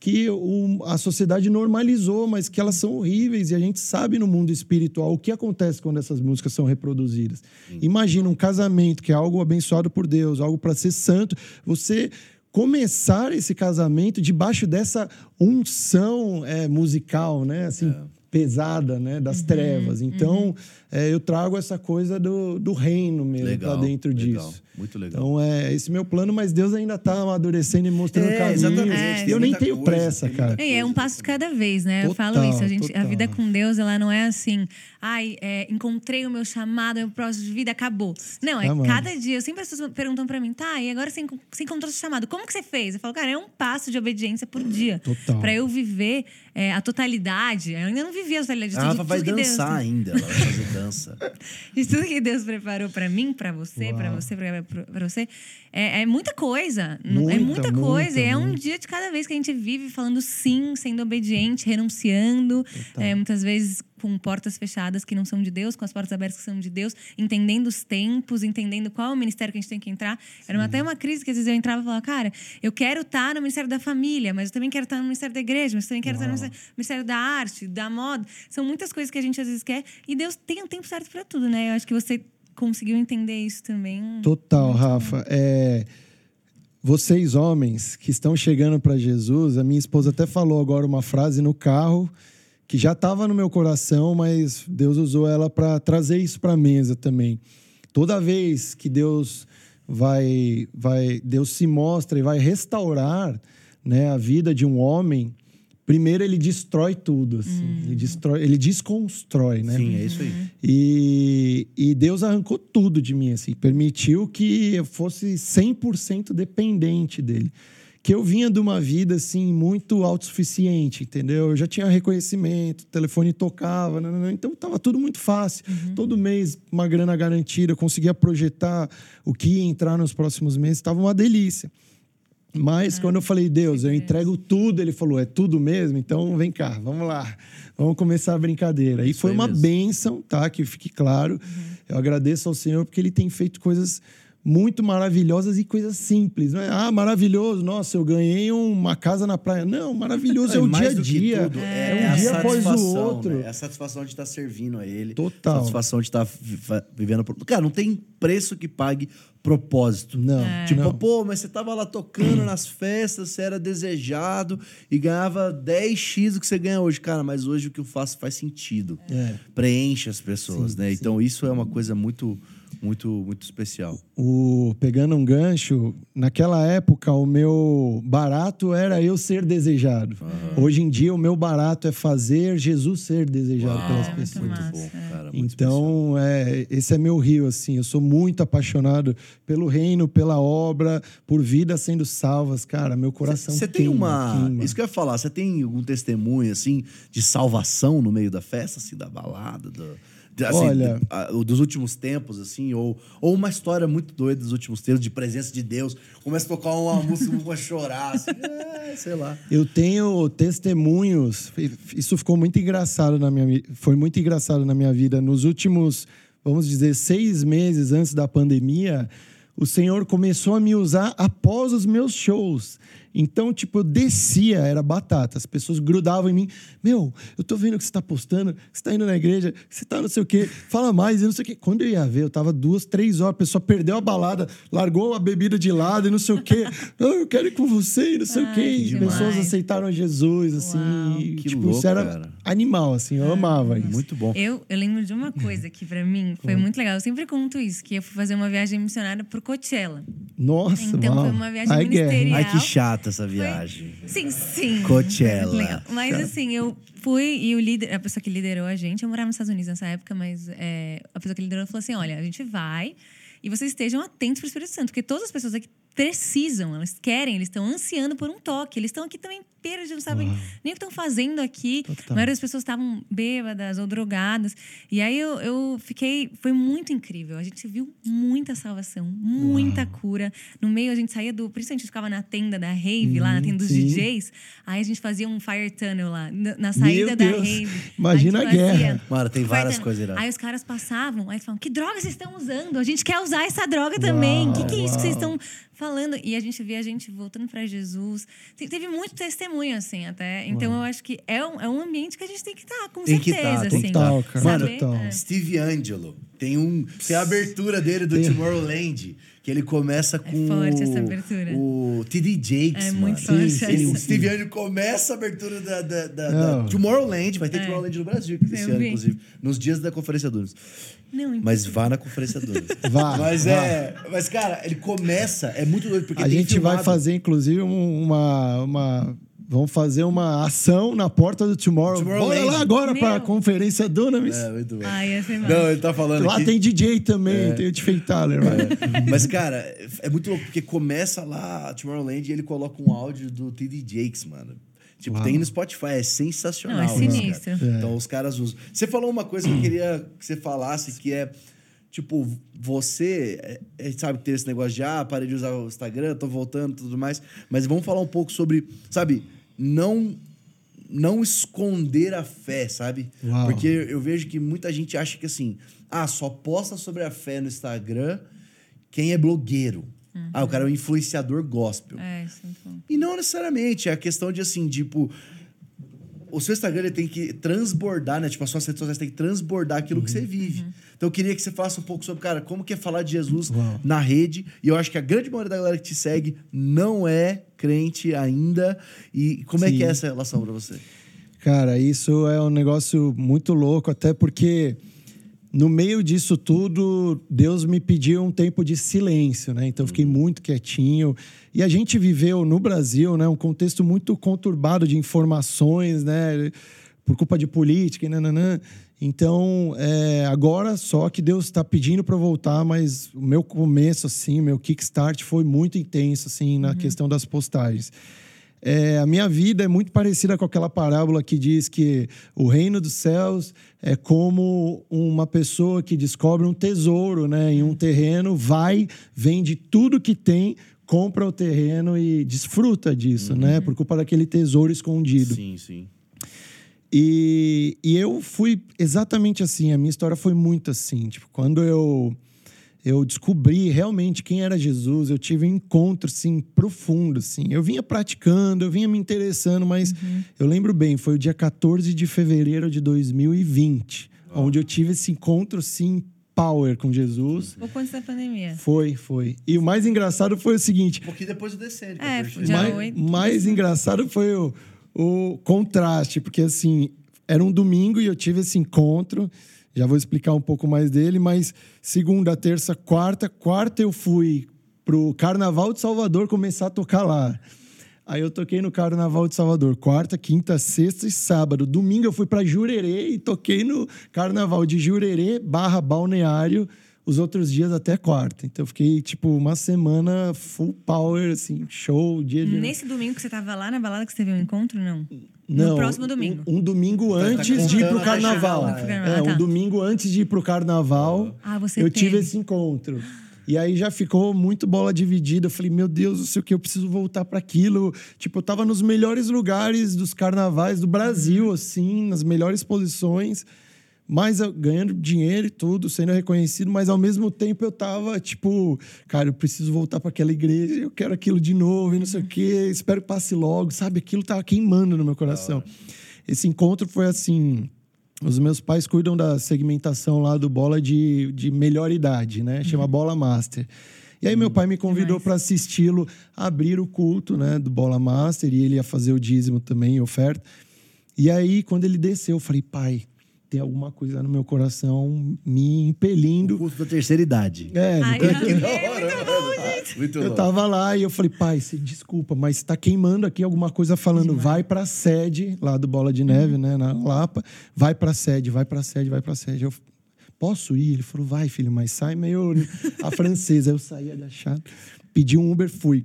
que o- a sociedade normalizou, mas que elas são horríveis e a gente sabe no mundo espiritual o que acontece quando essas músicas são reproduzidas. Imagina um casamento que é algo abençoado por Deus, algo para ser santo, você começar esse casamento debaixo dessa unção é, musical, né? Assim, pesada, né? Das trevas. Então, é, eu trago essa coisa do, do reino mesmo para dentro legal, disso. Muito legal. Então, é esse meu plano, mas Deus ainda está amadurecendo e mostrando É, exatamente, E eu nem tenho coisa, pressa, cara. É, é um passo de cada vez, né? eu Total, falo isso. A, gente, a vida com Deus, ela não é assim, ai, é, encontrei o meu chamado, é o próximo de vida, acabou. Não, é Amém. cada dia. Eu sempre as pessoas perguntam pra mim, tá, e agora você, encon- você encontrou seu chamado, como que você fez? Eu falo, cara, é um passo de obediência por dia. Total. Pra eu viver é, a totalidade. Eu ainda não vivi a totalidade de tudo, vai tudo que Deus dançar ainda, ela vai fazer dança. de tudo que Deus preparou pra mim, pra você, pra Uau. você, pra, pra você, é, é muita coisa. é Muita, muita coisa. muita, e é um muita. dia de cada vez que a gente vive falando sim, sendo obediente, renunciando. É, muitas vezes com portas fechadas que não são de Deus, com as portas abertas que são de Deus, entendendo os tempos, entendendo qual é o ministério que a gente tem que entrar. Era uma- até uma crise que às vezes eu entrava e falava, cara, eu quero estar no Ministério da Família, mas eu também quero estar no Ministério da Igreja, mas eu também quero estar no Uau. Ministério- Ministério da Arte, da Moda. São muitas coisas que a gente às vezes quer. E Deus tem um tempo certo para tudo, né? Eu acho que você conseguiu entender isso também. Total, Rafa. É, vocês, homens, que estão chegando para Jesus, a minha esposa até falou agora uma frase no carro que já estava no meu coração, mas Deus usou ela para trazer isso para a mesa também. Toda vez que Deus vai, vai, Deus se mostra e vai restaurar, né, a vida de um homem, primeiro ele destrói tudo, assim. ele destrói, ele desconstrói, né? Sim, é isso aí. E, e Deus arrancou tudo de mim, assim, permitiu que eu fosse 100% dependente dele. Que eu vinha de uma vida, assim, muito autossuficiente, entendeu? Eu já tinha reconhecimento, o telefone tocava, nananã, então estava tudo muito fácil. Todo mês, uma grana garantida, eu conseguia projetar o que ia entrar nos próximos meses, estava uma delícia. Mas quando eu falei, Deus, eu entrego tudo, ele falou, é tudo mesmo? Então vem cá, vamos lá, vamos começar a brincadeira. E foi uma bênção, tá? Que fique claro. Eu agradeço ao Senhor porque ele tem feito coisas muito maravilhosas e coisas simples. Não é, ah, maravilhoso, nossa, eu ganhei uma casa na praia. Não, maravilhoso é, o mais dia a dia. tudo, É, é, um a dia após o outro. né? É a satisfação de estar servindo a ele. Total. A satisfação de estar fa- vivendo. Cara, não tem preço que pague propósito. Não, Tipo, não. pô, mas você tava lá tocando nas festas, você era desejado e ganhava 10x do que você ganha hoje. Cara, mas hoje o que eu faço faz sentido. É. Preenche as pessoas, Sim, né? sim. Então isso é uma coisa muito, muito, muito especial. o pegando um gancho, naquela época o meu barato era eu ser desejado. Hoje em dia o meu barato é fazer Jesus ser desejado pelas muito pessoas. Muito bom, cara. Muito especial. Então, é, esse é meu rio, assim. Eu sou muito apaixonado pelo reino, pela obra, por vidas sendo salvas. Cara, meu coração Você tem uma. queima. Isso que eu ia falar, você tem algum testemunho, assim, de salvação no meio da festa, assim, da balada? Do, assim, Olha- dos últimos tempos, assim, ou, ou uma história muito doida dos últimos tempos, de presença de Deus. Começa a tocar uma música, uma chorar, assim, é, sei lá. Eu tenho testemunhos. Isso ficou muito engraçado na minha foi muito engraçado na minha vida nos últimos, vamos dizer, seis meses antes da pandemia, o Senhor começou a me usar após os meus shows. Então, tipo, eu descia, era batata. As pessoas grudavam em mim. Meu, eu tô vendo que você tá postando, que você tá indo na igreja, que você tá não sei o quê. Fala mais, e não sei o quê. Quando eu ia ver, eu tava duas, três horas, a pessoa perdeu a balada, largou a bebida de lado e não sei o quê. Não, eu quero ir com você e não sei Ai, o quê. que E demais. pessoas aceitaram Jesus, assim. Uau. e, Que tipo, louco, isso era cara. animal, assim. Eu amava isso. Muito bom. Eu, eu lembro de uma coisa que pra mim foi muito legal. Eu sempre conto isso, que eu fui fazer uma viagem missionária pro Coachella. Nossa, Então uau. foi uma viagem Ai, ministerial. Ai, que chata essa viagem. Sim, sim. Coachella. Foi. Mas assim, eu fui e o líder, a pessoa que liderou a gente, eu morava nos Estados Unidos nessa época, mas é, a pessoa que liderou falou assim: olha, a gente vai e vocês estejam atentos para o Espírito Santo, porque todas as pessoas aqui precisam, elas querem, eles estão ansiando por um toque. Eles estão aqui também perdidos, não sabem nem o que estão fazendo aqui. Total. A maioria das pessoas estavam bêbadas ou drogadas. E aí eu, eu fiquei. Foi muito incrível. A gente viu muita salvação, muita cura. No meio, a gente saía do. Principalmente, a gente ficava na tenda da rave, lá na tenda dos sim. DJs. Aí a gente fazia um fire tunnel lá, na, na saída da Deus. rave. Imagina a gente fazia guerra. Mano, tem várias tunnel. coisas iradas. Aí os caras passavam, aí eles falavam: que droga vocês estão usando? A gente quer usar essa droga também. O que, que é isso que vocês uau. estão falando? E a gente via a gente voltando para Jesus. Te- Teve muito testemunho, assim, até. Então eu acho que é um, é um ambiente que a gente tem que estar, com Tem que certeza. tá, tem assim. que tá. Total, cara. Saber, Total. é. Steve Angelo. Tem, um, tem a abertura dele do Tem- Tomorrowland, que ele começa com forte o, essa abertura. o T.D. Jakes, É mano. muito forte Sim, essa. o Steve Angelo começa a abertura da, da, da- da Tomorrowland. Vai ter É. Tomorrowland no Brasil esse ano, inclusive. Nos dias da Conferência Dunas. Não, Mas vá na Conferência Dunas. Vá, Mas vá. é... Mas, cara, ele começa... É muito doido, porque A gente vai filmado. fazer, inclusive, um- uma, uma. Vamos fazer uma ação na porta do Tomorrow. Bora lá agora para a conferência Dunamis. É, muito bom. Ai, massa. Não, ele tá falando Lá aqui... tem DJ também, tem o Tiffany Thaler. vai. Mas, cara, é muito louco, porque começa lá a Tomorrowland e ele coloca um áudio do T.D. Jakes, mano. Tipo, Uau. tem no Spotify, é sensacional. Não, é isso, sinistro. cara. É. Então os caras usam. Você falou uma coisa que eu queria que você falasse, que é. Tipo, você. é, A gente sabe que tem esse negócio de ah, parei de usar o Instagram, tô voltando e tudo mais. Mas vamos falar um pouco sobre, sabe, não. Não esconder a fé, sabe? Uau. Porque eu vejo que muita gente acha que assim, ah, só posta sobre a fé no Instagram quem é blogueiro. Ah, o cara é um influenciador gospel. É, isso é. E não necessariamente. É a questão de assim, tipo. O seu Instagram ele tem que transbordar, né? Tipo, as suas redes sociais têm que transbordar aquilo que você vive. Então eu queria que você falasse um pouco sobre, cara, como que é falar de Jesus Uau. na rede. E eu acho que a grande maioria da galera que te segue não é crente ainda. E como é Sim. que é essa relação pra você? Cara, isso é um negócio muito louco, até porque no meio disso tudo, Deus me pediu um tempo de silêncio, né? Então eu fiquei muito quietinho. E a gente viveu no Brasil, né, um contexto muito conturbado de informações, né? Por culpa de política e nananã. Então, é, agora só que Deus está pedindo para voltar, mas o meu começo, assim, meu kickstart foi muito intenso, assim, na questão das postagens. É, a minha vida é muito parecida com aquela parábola que diz que o reino dos céus é como uma pessoa que descobre um tesouro né, em um terreno, vai, vende tudo que tem, compra o terreno e desfruta disso, né? Por culpa daquele tesouro escondido. Sim, sim. E, e eu fui exatamente assim. A minha história foi muito assim. Tipo, quando eu eu descobri realmente quem era Jesus, eu tive um encontro assim profundo assim. Eu vinha praticando, eu vinha me interessando, mas eu lembro bem, foi o dia 14 de fevereiro de 2020, onde eu tive esse encontro assim power com Jesus. Pouco antes da pandemia. Foi, foi. E o mais engraçado foi o seguinte, Um pouquinho depois do descendo. É, fui- mais, mais engraçado foi o, o contraste, porque assim, era um domingo e eu tive esse encontro. Já vou explicar um pouco mais dele, mas segunda, terça, quarta, quarta eu fui pro Carnaval de Salvador começar a tocar lá. Aí eu toquei no Carnaval de Salvador, quarta, quinta, sexta e sábado. Domingo eu fui para Jurerê e toquei no Carnaval de Jurerê barra Balneário os outros dias até quarta. Então eu fiquei, tipo, uma semana full power, assim, show, dia de... Nesse domingo que você tava lá na balada que você teve um encontro, não? Não, no próximo domingo. Um, um domingo tá antes de ir pro carnaval. lá, é. É, Ah, tá. um domingo antes de ir pro carnaval, Ah, você eu tive teve. esse encontro. E aí já ficou muito bola dividida. Eu falei, meu Deus, não sei o que, eu preciso voltar para aquilo. Tipo, eu tava nos melhores lugares dos carnavais do Brasil, assim, nas melhores posições. Mas eu, ganhando dinheiro e tudo, sendo reconhecido, mas ao mesmo tempo eu tava, tipo, cara, eu preciso voltar para aquela igreja, eu quero aquilo de novo e não sei o quê, espero que passe logo, sabe? Aquilo tava queimando no meu coração. Esse encontro foi assim. Os meus pais cuidam da segmentação lá do bola de, de melhor idade, né? Chama Bola Master. E aí meu pai me convidou para assisti-lo abrir o culto, né, do Bola Master e ele ia fazer o dízimo também, oferta. E aí quando ele desceu, eu falei: "Pai, tem alguma coisa no meu coração me O impelindo". culto da terceira idade. É, Ai, então, eu Da hora, muito eu tava lá e eu falei, pai, cê, desculpa, mas tá queimando aqui alguma coisa falando, vai pra sede lá do Bola de Neve, né, na Lapa, vai pra sede, vai pra sede, vai pra sede. Eu, posso ir? Ele falou, vai, filho, mas sai meio a francesa. Eu saí agachado, pedi um Uber, fui.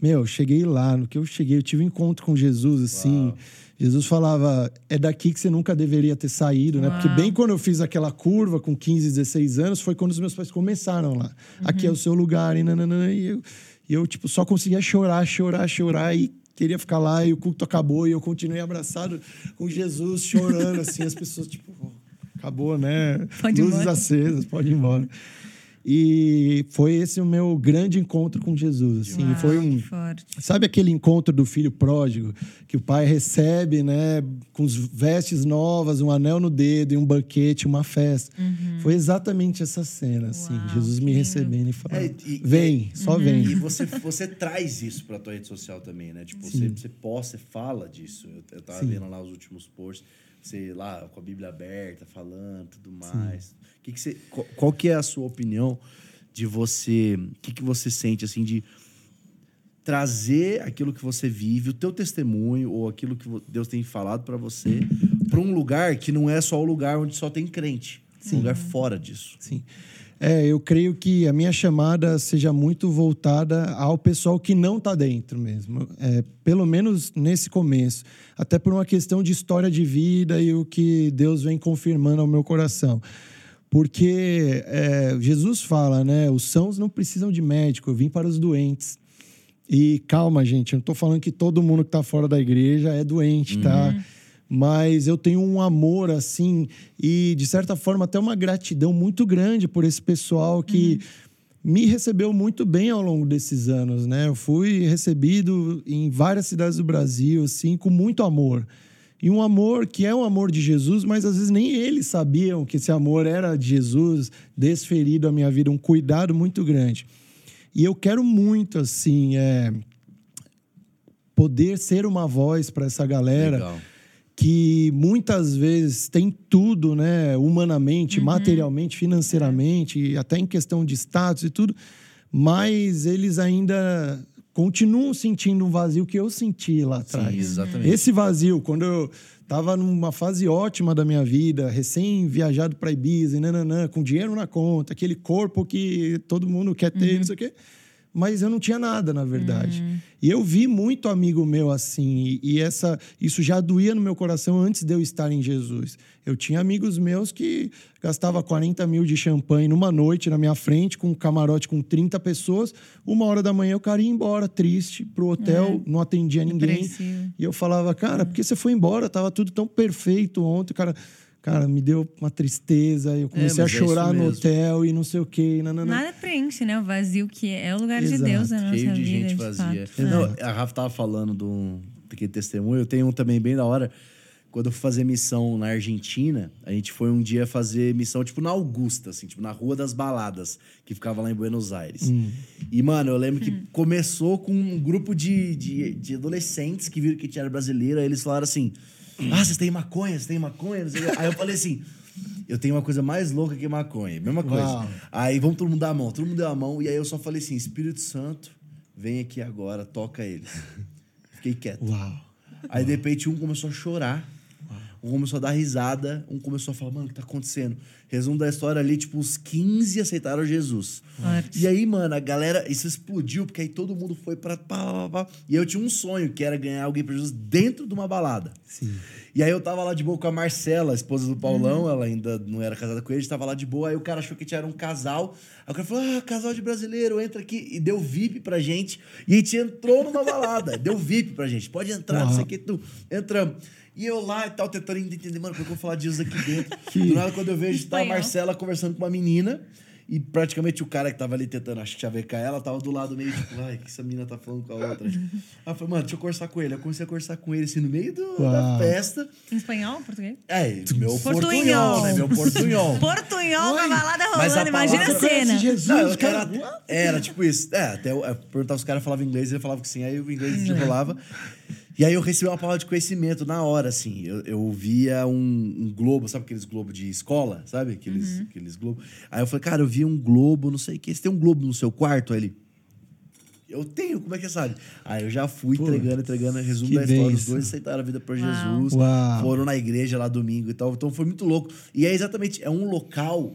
Meu, cheguei lá, no que eu cheguei, eu tive um encontro com Jesus, assim. Jesus falava, é daqui que você nunca deveria ter saído, né? Porque Uau. bem quando eu fiz aquela curva com 15, 16 anos, foi quando os meus pais começaram lá. Aqui é o seu lugar, e nananã, e eu, e eu, tipo, só conseguia chorar, chorar, chorar, e queria ficar lá, e o culto acabou, e eu continuei abraçado com Jesus, chorando, assim, as pessoas, tipo, "Pô, acabou, né? Pode Luzes embora. acesas, pode ir embora. E foi esse o meu grande encontro com Jesus, assim, Uau, foi um... Sabe aquele encontro do filho pródigo que o pai recebe, né, com vestes novas, um anel no dedo e um banquete, uma festa? Foi exatamente essa cena, assim, Uau, Jesus me lindo. recebendo e falando: É, e- "Vem, só vem". E você, você traz isso pra tua rede social também, né? Tipo, você, você posta, você fala disso. Eu, eu tava Sim. vendo lá os últimos posts, você lá com a Bíblia aberta, falando tudo mais. Que que você, qual, qual que é a sua opinião de você... O que, que você sente, assim, de trazer aquilo que você vive, o teu testemunho ou aquilo que Deus tem falado pra você pra um lugar que não é só o lugar onde só tem crente. Um lugar fora disso. Sim. É, eu creio que a minha chamada seja muito voltada ao pessoal que não está dentro mesmo. É, pelo menos nesse começo. Até por uma questão de história de vida e o que Deus vem confirmando ao meu coração. Porque é, Jesus fala, né? Os sãos não precisam de médico, eu vim para os doentes. E calma, gente, eu não tô falando que todo mundo que tá fora da igreja é doente, tá? Mas eu tenho um amor, assim, e de certa forma até uma gratidão muito grande por esse pessoal que me recebeu muito bem ao longo desses anos, né? Eu fui recebido em várias cidades do Brasil, assim, com muito amor. E um amor que é um amor de Jesus, mas às vezes nem eles sabiam que esse amor era de Jesus, desferido à minha vida, um cuidado muito grande. E eu quero muito, assim, é, poder ser uma voz para essa galera Legal. Que muitas vezes tem tudo, né, humanamente, materialmente, financeiramente, e até em questão de status e tudo, mas eles ainda continuam sentindo um vazio que eu senti lá atrás. Sim, exatamente. Esse vazio, quando eu estava numa fase ótima da minha vida, recém viajado para Ibiza, nananã, com dinheiro na conta, aquele corpo que todo mundo quer ter, não sei o quê. Mas eu não tinha nada, na verdade. E eu vi muito amigo meu assim, e, essa isso já doía no meu coração antes de eu estar em Jesus. Eu tinha amigos meus que gastava 40 mil de champanhe numa noite na minha frente, com um camarote com 30 pessoas. Uma hora da manhã o cara ia embora, triste, pro hotel, não atendia ninguém. E eu falava, cara, por que você foi embora? Tava tudo tão perfeito ontem. Cara, cara, me deu uma tristeza. Eu comecei a mas é chorar isso no hotel e não sei o quê. e nananã. Nada preenche, né? O vazio que é o lugar de Exato. Deus na nossa cheio de vida. gente vazia. fato. Não, a Rafa tava falando do, daquele testemunho. Eu tenho um também bem da hora. Quando eu fui fazer missão na Argentina, a gente foi um dia fazer missão, tipo, na Augusta, assim, tipo, na Rua das Baladas, que ficava lá em Buenos Aires. E, mano, eu lembro que começou com um grupo de, de, de adolescentes que viram que a gente era brasileira. Eles falaram assim: Ah, vocês têm maconha? Vocês têm maconha? Aí eu falei assim. Eu tenho uma coisa mais louca que maconha. Mesma coisa. Uau. Aí vamos todo mundo dar a mão. Todo mundo deu a mão. E aí eu só falei assim: Espírito Santo, vem aqui agora, toca eles. Fiquei quieto. Uau. Aí de repente um começou a chorar. Um começou a dar risada. Um começou a falar: Mano, o que tá acontecendo? Resumo da história ali: tipo, os 15 aceitaram Jesus. E aí, mano, a galera, isso explodiu, porque aí todo mundo foi pra. Pá, pá, pá. E eu tinha um sonho, que era ganhar alguém pra Jesus dentro de uma balada. Sim. E aí eu tava lá de boa com a Marcela, a esposa do Paulão, ela ainda não era casada com ele, a gente tava lá de boa, aí o cara achou que a gente era um casal. Aí o cara falou: Ah, casal de brasileiro, entra aqui. E deu VIP pra gente. E a gente entrou numa balada. deu VIP pra gente. Pode entrar, não sei o que, tu. Entramos. E eu lá e tal, tentando entender, mano, como é que eu vou falar Jesus aqui dentro. Do nada, quando eu vejo, tá a. Marcela conversando com uma menina. E praticamente o cara que tava ali tentando acho que chavecar ela tava do lado meio tipo, ai, o que essa menina tá falando com a outra? Aí eu falei, mano, deixa eu conversar com ele. Eu comecei a conversar com ele assim no meio do- da festa. Em espanhol? Português? É, meu Portunhol. portunhol, né? Meu portunhol. Portunhol na balada mas a rolando, imagina a palavra- cena. Jesus, Não, eu cara. era, era tipo isso. É, até eu, eu perguntava se os caras falavam inglês, ele falava que sim, aí o inglês desenrolava. E aí eu recebi uma palavra de conhecimento na hora, assim. Eu, eu via um, um globo, sabe aqueles globos de escola, sabe? Aqueles, aqueles globos. Aí eu falei, cara, eu vi um globo, não sei o que. Você tem um globo no seu quarto? Aí ele. Eu tenho, como é que você sabe? Aí eu já fui Pô, entregando, entregando, resumo da história. Os bênção. dois aceitaram a vida por Uau. Jesus. Uau. Foram na igreja lá domingo e tal. Então foi muito louco. E é exatamente, é um local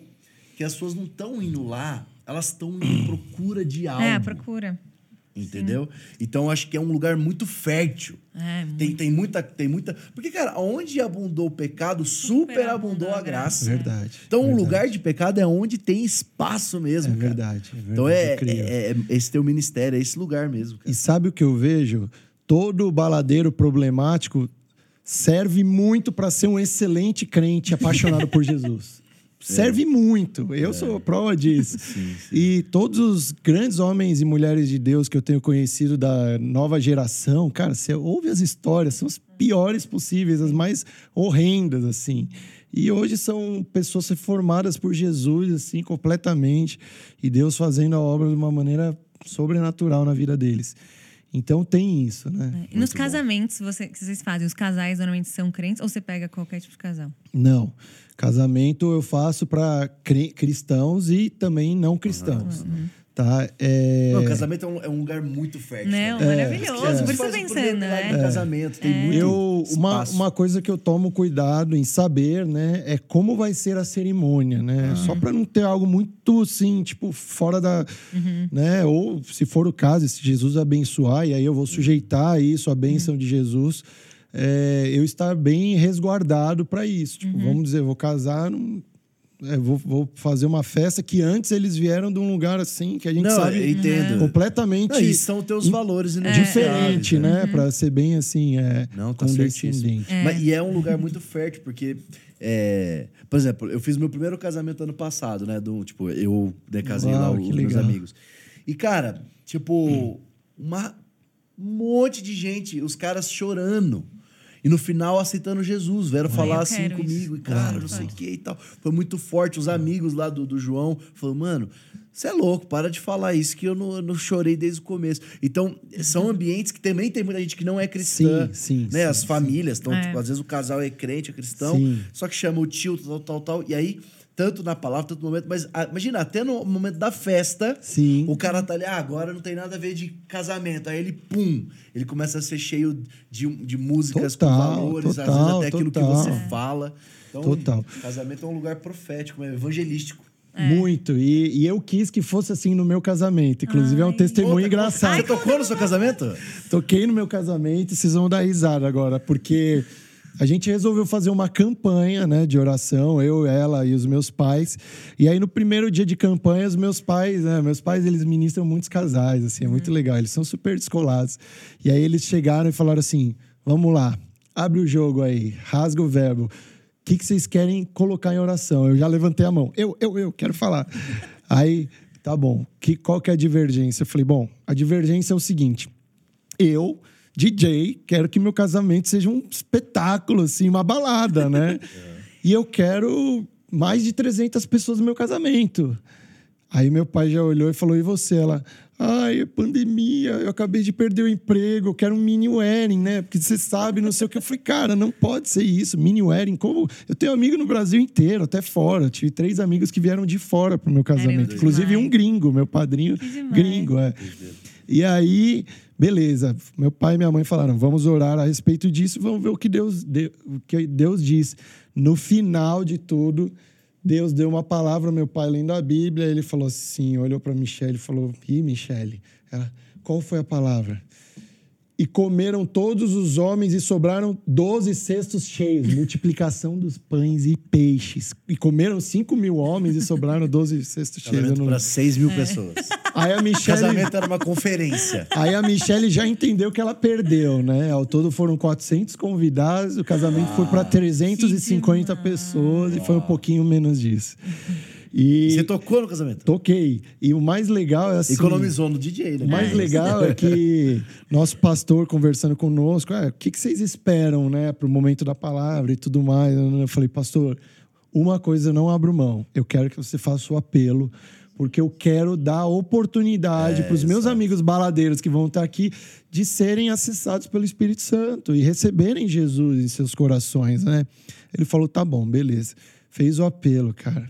que as pessoas não estão indo lá, elas estão em procura de algo. É, procura. Entendeu? Então acho que é um lugar muito fértil. É, Tem, tem muita, tem muita. Porque, cara, onde abundou o pecado, super, abundou a graça. Verdade. Então, um verdade. lugar de pecado é onde tem espaço mesmo. É cara. verdade, é verdade, Então, é, é- é- esse teu ministério, é esse lugar mesmo. Cara. E sabe o que eu vejo? Todo baladeiro problemático serve muito para ser um excelente crente apaixonado por Jesus. Serve muito. Eu sou prova disso. E todos os grandes homens e mulheres de Deus que eu tenho conhecido da nova geração, cara, você ouve as histórias, são as piores possíveis, as mais horrendas, assim. E hoje são pessoas reformadas por Jesus, assim, completamente. E Deus fazendo a obra de uma maneira sobrenatural na vida deles. Então tem isso, né? E nos casamentos você- que vocês fazem, os casais normalmente são crentes ou você pega qualquer tipo de casal? Não. Casamento eu faço para cristãos e também não cristãos. Tá? É... Não, casamento é um, é um lugar muito fértil. Não, também. maravilhoso. Às Por isso pensando, né? do casamento, tem muito Eu, uma, uma coisa que eu tomo cuidado em saber, né, é como vai ser a cerimônia, né? Só para não ter algo muito assim, tipo, fora da, né? Ou se for o caso, se Jesus abençoar e aí eu vou sujeitar a isso a bênção de Jesus, é, eu estar bem resguardado para isso. Tipo, vamos dizer, vou casar num- é, vou, vou fazer uma festa que antes eles vieram de um lugar assim que a gente Não, sabe entendo. completamente Não, e são teus valores É. diferente, né? Uhum. Pra ser bem assim, é, Não, tá condescendente. Mas, e é um lugar muito fértil, porque, é, por exemplo, eu fiz meu primeiro casamento ano passado, né? Do, tipo, eu né, casei Uau, lá que os meus amigos. E, cara, tipo, uma, um monte de gente, os caras chorando. E no final aceitando Jesus, vieram falar assim comigo, isso. e cara, não sei o que e tal. Foi muito forte. Os amigos lá do, do João falaram, mano, você é louco, para de falar isso, que eu não, eu não chorei desde o começo. Então, são ambientes que também tem muita gente que não é cristã. Sim, sim, né? sim, As famílias estão, É. tipo, às vezes o casal é crente, é cristão, Sim. só que chama o tio, tal, tal, tal. E aí, tanto na palavra, tanto no momento, mas ah, imagina, até no momento da festa, Sim. o cara tá ali, ah, agora não tem nada a ver de casamento. Aí ele, pum, ele começa a ser cheio de, de músicas com Total, valores, às vezes total, até aquilo total. que você fala. Então, Total. casamento é um lugar profético, é evangelístico. Muito. E, e eu quis que fosse assim no meu casamento. Inclusive, é um Ai. testemunho Conta, engraçado. Você tocou no seu casamento? Toquei no meu casamento e vocês vão dar risada agora, porque a gente resolveu fazer uma campanha né, de oração, eu, ela e os meus pais. E aí, no primeiro dia de campanha, os meus pais, né? Meus pais, eles ministram muitos casais, assim, é muito legal. Eles são super descolados. E aí, eles chegaram e falaram assim: vamos lá, abre o jogo aí, rasga o verbo. O que, que vocês querem colocar em oração? Eu já levantei a mão. Eu, eu, eu, quero falar. Aí, tá bom. Que, qual que é a divergência? Eu falei, bom, a divergência é o seguinte. Eu, DJ, quero que meu casamento seja um espetáculo, assim, uma balada, né? E eu quero mais de 300 pessoas no meu casamento. Aí meu pai já olhou e falou: E você? Ela, ai, é pandemia, eu acabei de perder o emprego, eu quero um mini wedding, né? Porque você sabe, não sei o que. Eu falei, cara, não pode ser isso, mini wedding. Como? Eu tenho amigo no Brasil inteiro, até fora. Eu tive três amigos que vieram de fora pro meu casamento. Caramba, Inclusive demais. um gringo, meu padrinho gringo, é. E aí, beleza. Meu pai e minha mãe falaram: vamos orar a respeito disso, vamos ver o que Deus, de- o que Deus diz. No final de tudo, Deus deu uma palavra meu pai lendo a Bíblia. Ele falou assim: olhou para Michelle e falou: Ih, Michelle, ela, qual foi a palavra? E comeram todos os homens e sobraram doze cestos cheios. Multiplicação dos pães e peixes. E comeram cinco mil homens e sobraram doze cestos cheios. Não para lembro. 6 É. mil pessoas. Aí a O Michelle. casamento era uma conferência. Aí a Michelle já entendeu que ela perdeu, né? Ao todo foram 400 convidados, o casamento foi para 350 Que pessoas e foi um pouquinho menos disso. E Você tocou no casamento? toquei. E o mais legal é assim. Economizou no DJ, né? O mais legal é que nosso pastor conversando conosco, ah, o que, que vocês esperam, né, para o momento da palavra e tudo mais. Eu falei, pastor, uma coisa eu não abro mão. Eu quero que você faça o apelo, porque eu quero dar oportunidade para os meus amigos baladeiros que vão estar aqui de serem acessados pelo Espírito Santo e receberem Jesus em seus corações, né? Ele falou, tá bom, beleza. Fez o apelo, cara.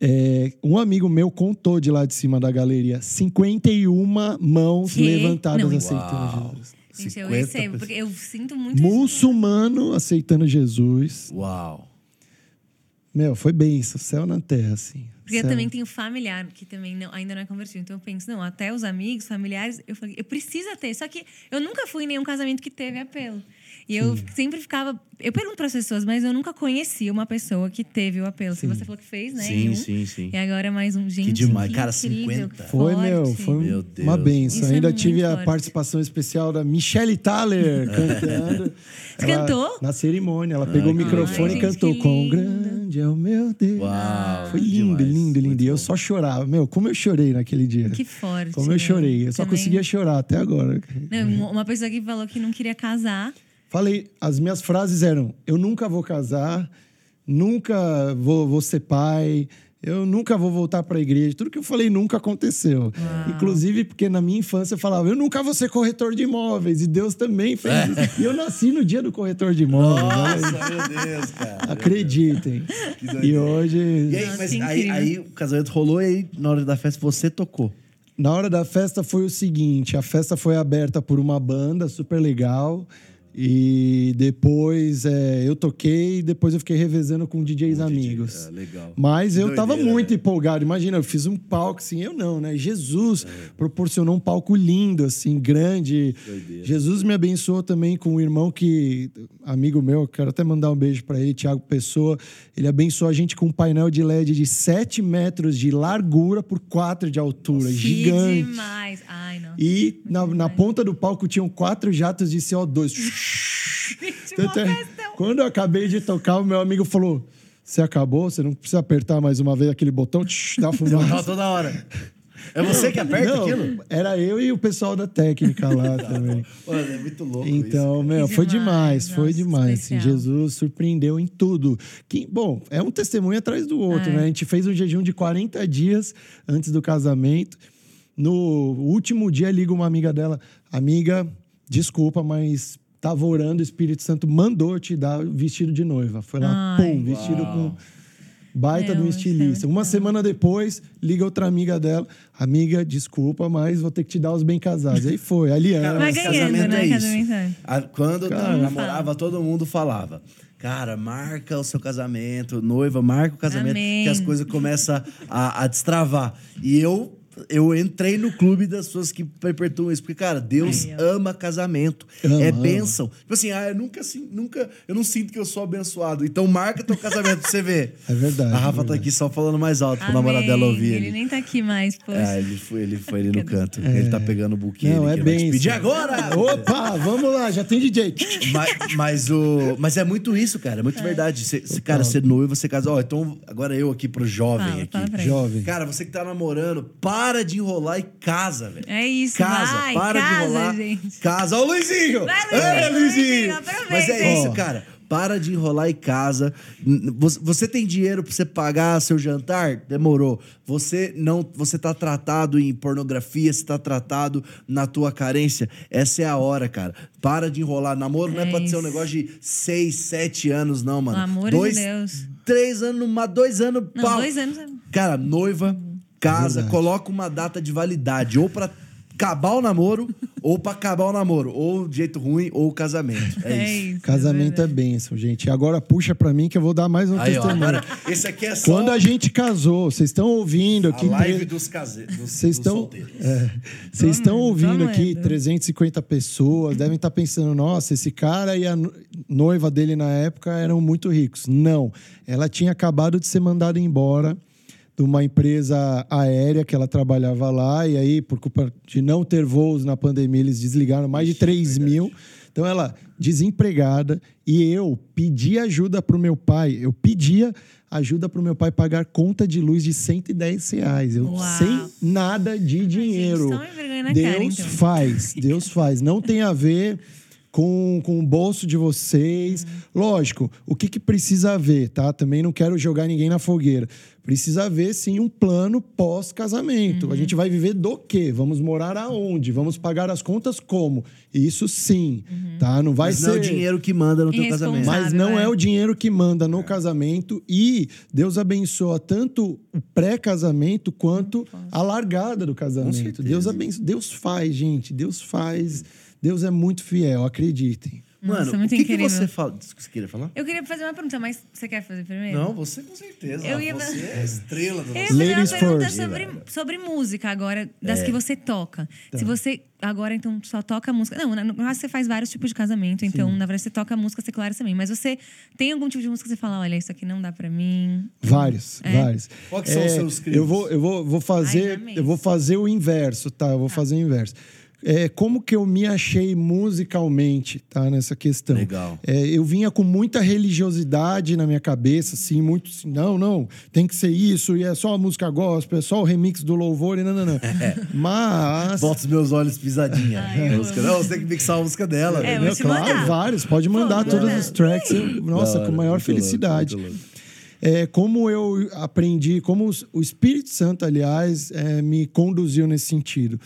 É, um amigo meu contou de lá de cima da galeria 51 mãos Que? levantadas Não. aceitando Uau. Jesus. Gente, eu 50 recebo, porque eu sinto muito isso. Muçulmano aceitando Jesus. Uau. Meu, foi benção, céu na terra, assim. Porque eu também tenho familiar que também não- ainda não é convertido. Então eu penso, não, até os amigos, familiares, eu falei, eu preciso ter. Só que eu nunca fui em nenhum casamento que teve apelo. E eu sempre ficava. Eu pergunto para as pessoas, mas eu nunca conhecia uma pessoa que teve o apelo. Se você falou que fez, né? Sim, um, sim, sim. E agora mais um. Gente, demais. que Cara, incrível, 50. que Foi, meu, foi Meu uma benção. Isso é Ainda muito tive a forte. participação especial da Michelle Thaler cantando. Você Ela- cantou? Na cerimônia. Ela pegou o que microfone e cantou que Quão lindo." grande é o meu Deus. Uau. Foi lindo, demais. lindo, lindo. E eu só chorava. Meu, como eu chorei naquele dia. Que forte. Como eu né? chorei. Eu só Também- conseguia chorar até agora. Não, uma pessoa que falou que não queria casar. Falei, as minhas frases eram: eu nunca vou casar, nunca vou, vou ser pai, eu nunca vou voltar para a igreja. Tudo que eu falei nunca aconteceu. Inclusive, porque na minha infância eu falava: eu nunca vou ser corretor de imóveis. E Deus também fez isso. E eu nasci no dia do corretor de imóveis. Nossa, meu Deus, cara. Acreditem. E hoje. E aí, mas aí, aí o casamento rolou e aí, na hora da festa, você tocou. Na hora da festa foi o seguinte: a festa foi aberta por uma banda super legal. E depois é, eu toquei e depois eu fiquei revezando com DJs amigos. É, legal. Mas eu tava Doideira, muito né? empolgado. Imagina, eu fiz um palco assim, eu não, né? Jesus proporcionou um palco lindo, assim, grande. Doideira. Jesus me abençoou também com um irmão que, amigo meu, quero até mandar um beijo pra ele, Thiago Pessoa. Ele abençoou a gente com um painel de LED de 7 metros de largura por 4 de altura, Que gigante. demais. Ai, não. E na, na ponta do palco tinham quatro jatos de CO2. Tanto é- quando eu acabei de tocar, o meu amigo falou: Você acabou? Você não precisa apertar mais uma vez aquele botão? Tch, dá fumaça. toda hora. É você que aperta Não, aquilo? Era eu e o pessoal da técnica lá também. Mano, é muito louco Então, isso. meu, foi demais, demais, foi demais. Assim, especial. Jesus surpreendeu em tudo. Que, bom, é um testemunho atrás do outro, É. né? A gente fez um jejum de 40 dias antes do casamento. No último dia, liga uma amiga dela. Amiga, desculpa, mas tava orando, o Espírito Santo mandou te dar vestido de noiva. Foi lá, Ai. pum, vestido com baita de um Meu, é estilista. Uma bom. semana depois, liga outra amiga dela. Amiga, desculpa, mas vou ter que te dar os bem casados. Aí foi, aliança. Mas ganhando, casamento né? é isso. Casamento. A- quando eu namorava, todo mundo falava. Cara, marca o seu casamento, noiva, marca o casamento, Amém. que as coisas começam a, a destravar. E eu, eu entrei no clube das pessoas que perpetuam isso. Porque, cara, Deus ó. ama casamento. Ama, é ama. bênção. Tipo assim, ah, eu nunca, assim, nunca, eu não sinto que eu sou abençoado. Então marca teu casamento pra você ver. É verdade, A Rafa é tá verdade. aqui só falando mais alto pra namorada dela Amém. ouvir. Ele ali. nem tá aqui mais, poxa. É, ele foi, ele foi ali no canto. Ele tá pegando o buquê. Não, ele é bem. pedir agora! Opa, vamos lá, já tem DJ. mas, mas, o, mas é muito isso, cara. É muito verdade. Cê, cê, cara, ser noivo, você casa. Ó, então agora eu aqui pro jovem Fala, aqui. fala ele. Jovem. Cara, você que tá namorando, para de enrolar e casa, velho. É isso, Casa, vai, para casa, de enrolar. gente. Casa. Ó, o Luizinho! Vai, É, Luizinho, Luizinho, aproveita. Mas é isso, cara. Para de enrolar e casa. Você, tem dinheiro pra você pagar seu jantar? Demorou. Você não, você tá tratado em pornografia, você tá tratado na tua carência. Essa é a hora, cara. Para de enrolar. Namoro não é É pra ser um negócio de seis, sete anos, não, mano. Pelo amor dois, de Deus. Três anos, dois anos, Não, pau. dois anos é- Cara, noiva, casa, Verdade. coloca uma data de validade. Ou pra acabar o namoro, ou pra acabar o namoro. Ou de jeito ruim, ou o casamento. É, isso. isso. Casamento é verdade. bênção, gente. E agora puxa pra mim que eu vou dar mais um Aí, ó, testemunho. agora, esse aqui é só Quando a gente casou, vocês estão ouvindo a aqui. live tre- dos caseiros. Dos, Vocês dos estão solteiros. é, vocês estão Tô ouvindo aqui tô amando. 350 pessoas, devem estar pensando, nossa, esse cara e a no- noiva dele na época eram muito ricos. Não, ela tinha acabado de ser mandada embora de uma empresa aérea que ela trabalhava lá e aí por culpa de não ter voos na pandemia eles desligaram mais de 3 mil. Então ela desempregada e eu pedi ajuda para o meu pai. Eu pedia ajuda para o meu pai pagar conta de luz de 110 reais. Eu Uau. sem nada de dinheiro. na Deus cara, então. faz, Deus faz. Não tem a ver com, com o bolso de vocês. Lógico, o que, que precisa haver, tá? Também não quero jogar ninguém na fogueira. Precisa haver, sim, um plano pós-casamento. Uhum. A gente vai viver do quê? Vamos morar aonde? Vamos pagar as contas como? Isso sim, Uhum. tá? Não vai Mas ser... não é o dinheiro que manda no teu casamento. Mas não é. é o dinheiro que manda no casamento e Deus abençoa tanto o pré-casamento quanto a largada do casamento. Deus abençoa, Deus faz, gente, Deus faz. Deus é muito fiel, acreditem. Mano, Nossa, o muito que, que você fala? Você queria falar? Eu queria fazer uma pergunta, mas você quer fazer primeiro? Não, você com certeza. Eu ia- Você é a estrela do Eu ia nosso... fazer Ladies uma pergunta first. sobre, sobre música agora, É. das que você toca. Tá. Se você agora, então, só toca música. Não, na- no caso você faz vários tipos de casamento, então, na verdade, você toca música secular também. Mas você tem algum tipo de música que você fala, olha, isso aqui não dá pra mim. Vários, É. vários. Qual que são os seus crimes? Eu vou, eu vou, vou fazer, Ai, eu vou fazer o inverso, tá? Eu vou fazer o inverso. É, como que eu me achei musicalmente, tá? Nessa questão. Legal. É, eu vinha com muita religiosidade na minha cabeça, assim, muito assim, não, não, tem que ser isso, e é só a música gospel, é só o remix do louvor, e não, não, não. Mas... Volta os meus olhos pisadinha. Ai, música, não, você tem que mixar a música dela. É, né? claro, mandar. vários, pode mandar Pô, todos os tracks. eu- nossa, Da hora, com maior felicidade. louco. É, como eu aprendi, como o Espírito Santo, aliás, é, me conduziu nesse sentido.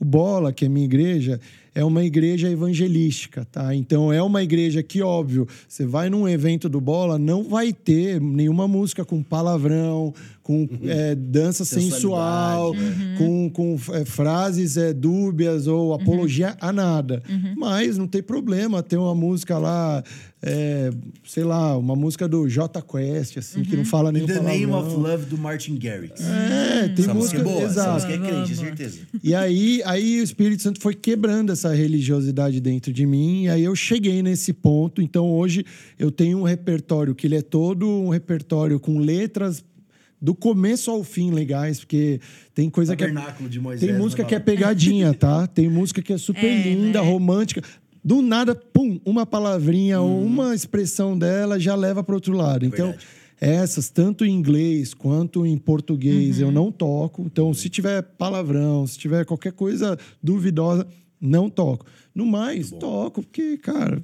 O Bola, que é minha igreja, é uma igreja evangelística, tá? Então é uma igreja que, óbvio, você vai num evento do Bola, não vai ter nenhuma música com palavrão, com é, dança sensual, com, com é, frases é, dúbias ou apologia a nada. Mas não tem problema ter uma música lá, é, sei lá, uma música do J Quest, assim, que não fala In nenhum the palavrão. Name of Love do Martin Garrix. É, tem Essa música música, é boa. Essa exato. música é crente, certeza. E aí, aí o Espírito Santo foi quebrando essa religiosidade dentro de mim, e aí eu cheguei nesse ponto. Então hoje eu tenho um repertório que ele é todo um repertório com letras do começo ao fim legais, porque tem coisa que é, de Moisés. tem música né, que é pegadinha, tá? Tem música que é super É, linda, né? romântica. Do nada, pum, uma palavrinha ou uma expressão dela já leva para outro lado. Então, Verdade. essas, tanto em inglês quanto em português, eu não toco. Então, se tiver palavrão, se tiver qualquer coisa duvidosa, não toco. No mais, toco, porque, cara.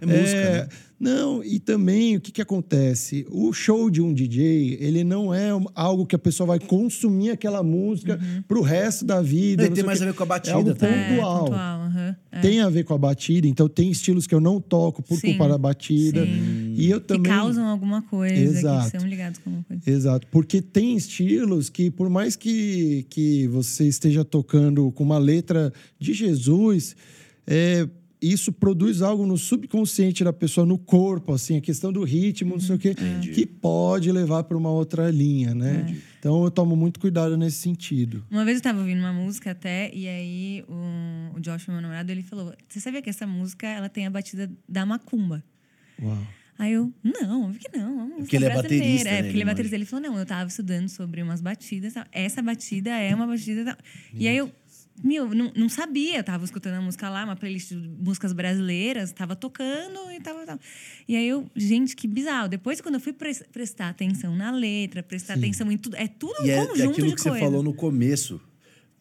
É música, né? Não, e também o que, que acontece? O show de um DJ, ele não é algo que a pessoa vai consumir aquela música pro resto da vida. Não, não tem mais quê. a ver com a batida É algo também. É, pontual. pontual, aham, é. Tem a ver com a batida, então tem estilos que eu não toco por Sim, culpa da batida. sim. E eu Que também. causam alguma coisa, Exato. que são ligados com alguma coisa. Exato, porque tem estilos que, por mais que, que você esteja tocando com uma letra de Jesus, é, isso produz algo no subconsciente da pessoa, no corpo, assim, a questão do ritmo, não sei o quê, que pode levar para uma outra linha, né? Então eu tomo muito cuidado nesse sentido. Uma vez eu tava ouvindo uma música até, e aí o, o Josh, meu namorado, ele falou: Você sabia que essa música ela tem a batida da macumba? Uau. Aí eu, não, óbvio que não. é uma música Porque ele é brasileira." baterista, É, né, porque ele é ele baterista. Ele falou, não, eu tava estudando sobre umas batidas. Essa batida é uma batida. tal." E aí eu, meu, não, não sabia. Tava escutando a música lá, uma playlist de músicas brasileiras, tava tocando e tava. tal. E aí eu, gente, que bizarro. Depois, quando eu fui pres- prestar atenção na letra, prestar atenção em tudo, é tudo um E é, é conjunto aquilo de que coisa. você falou no começo.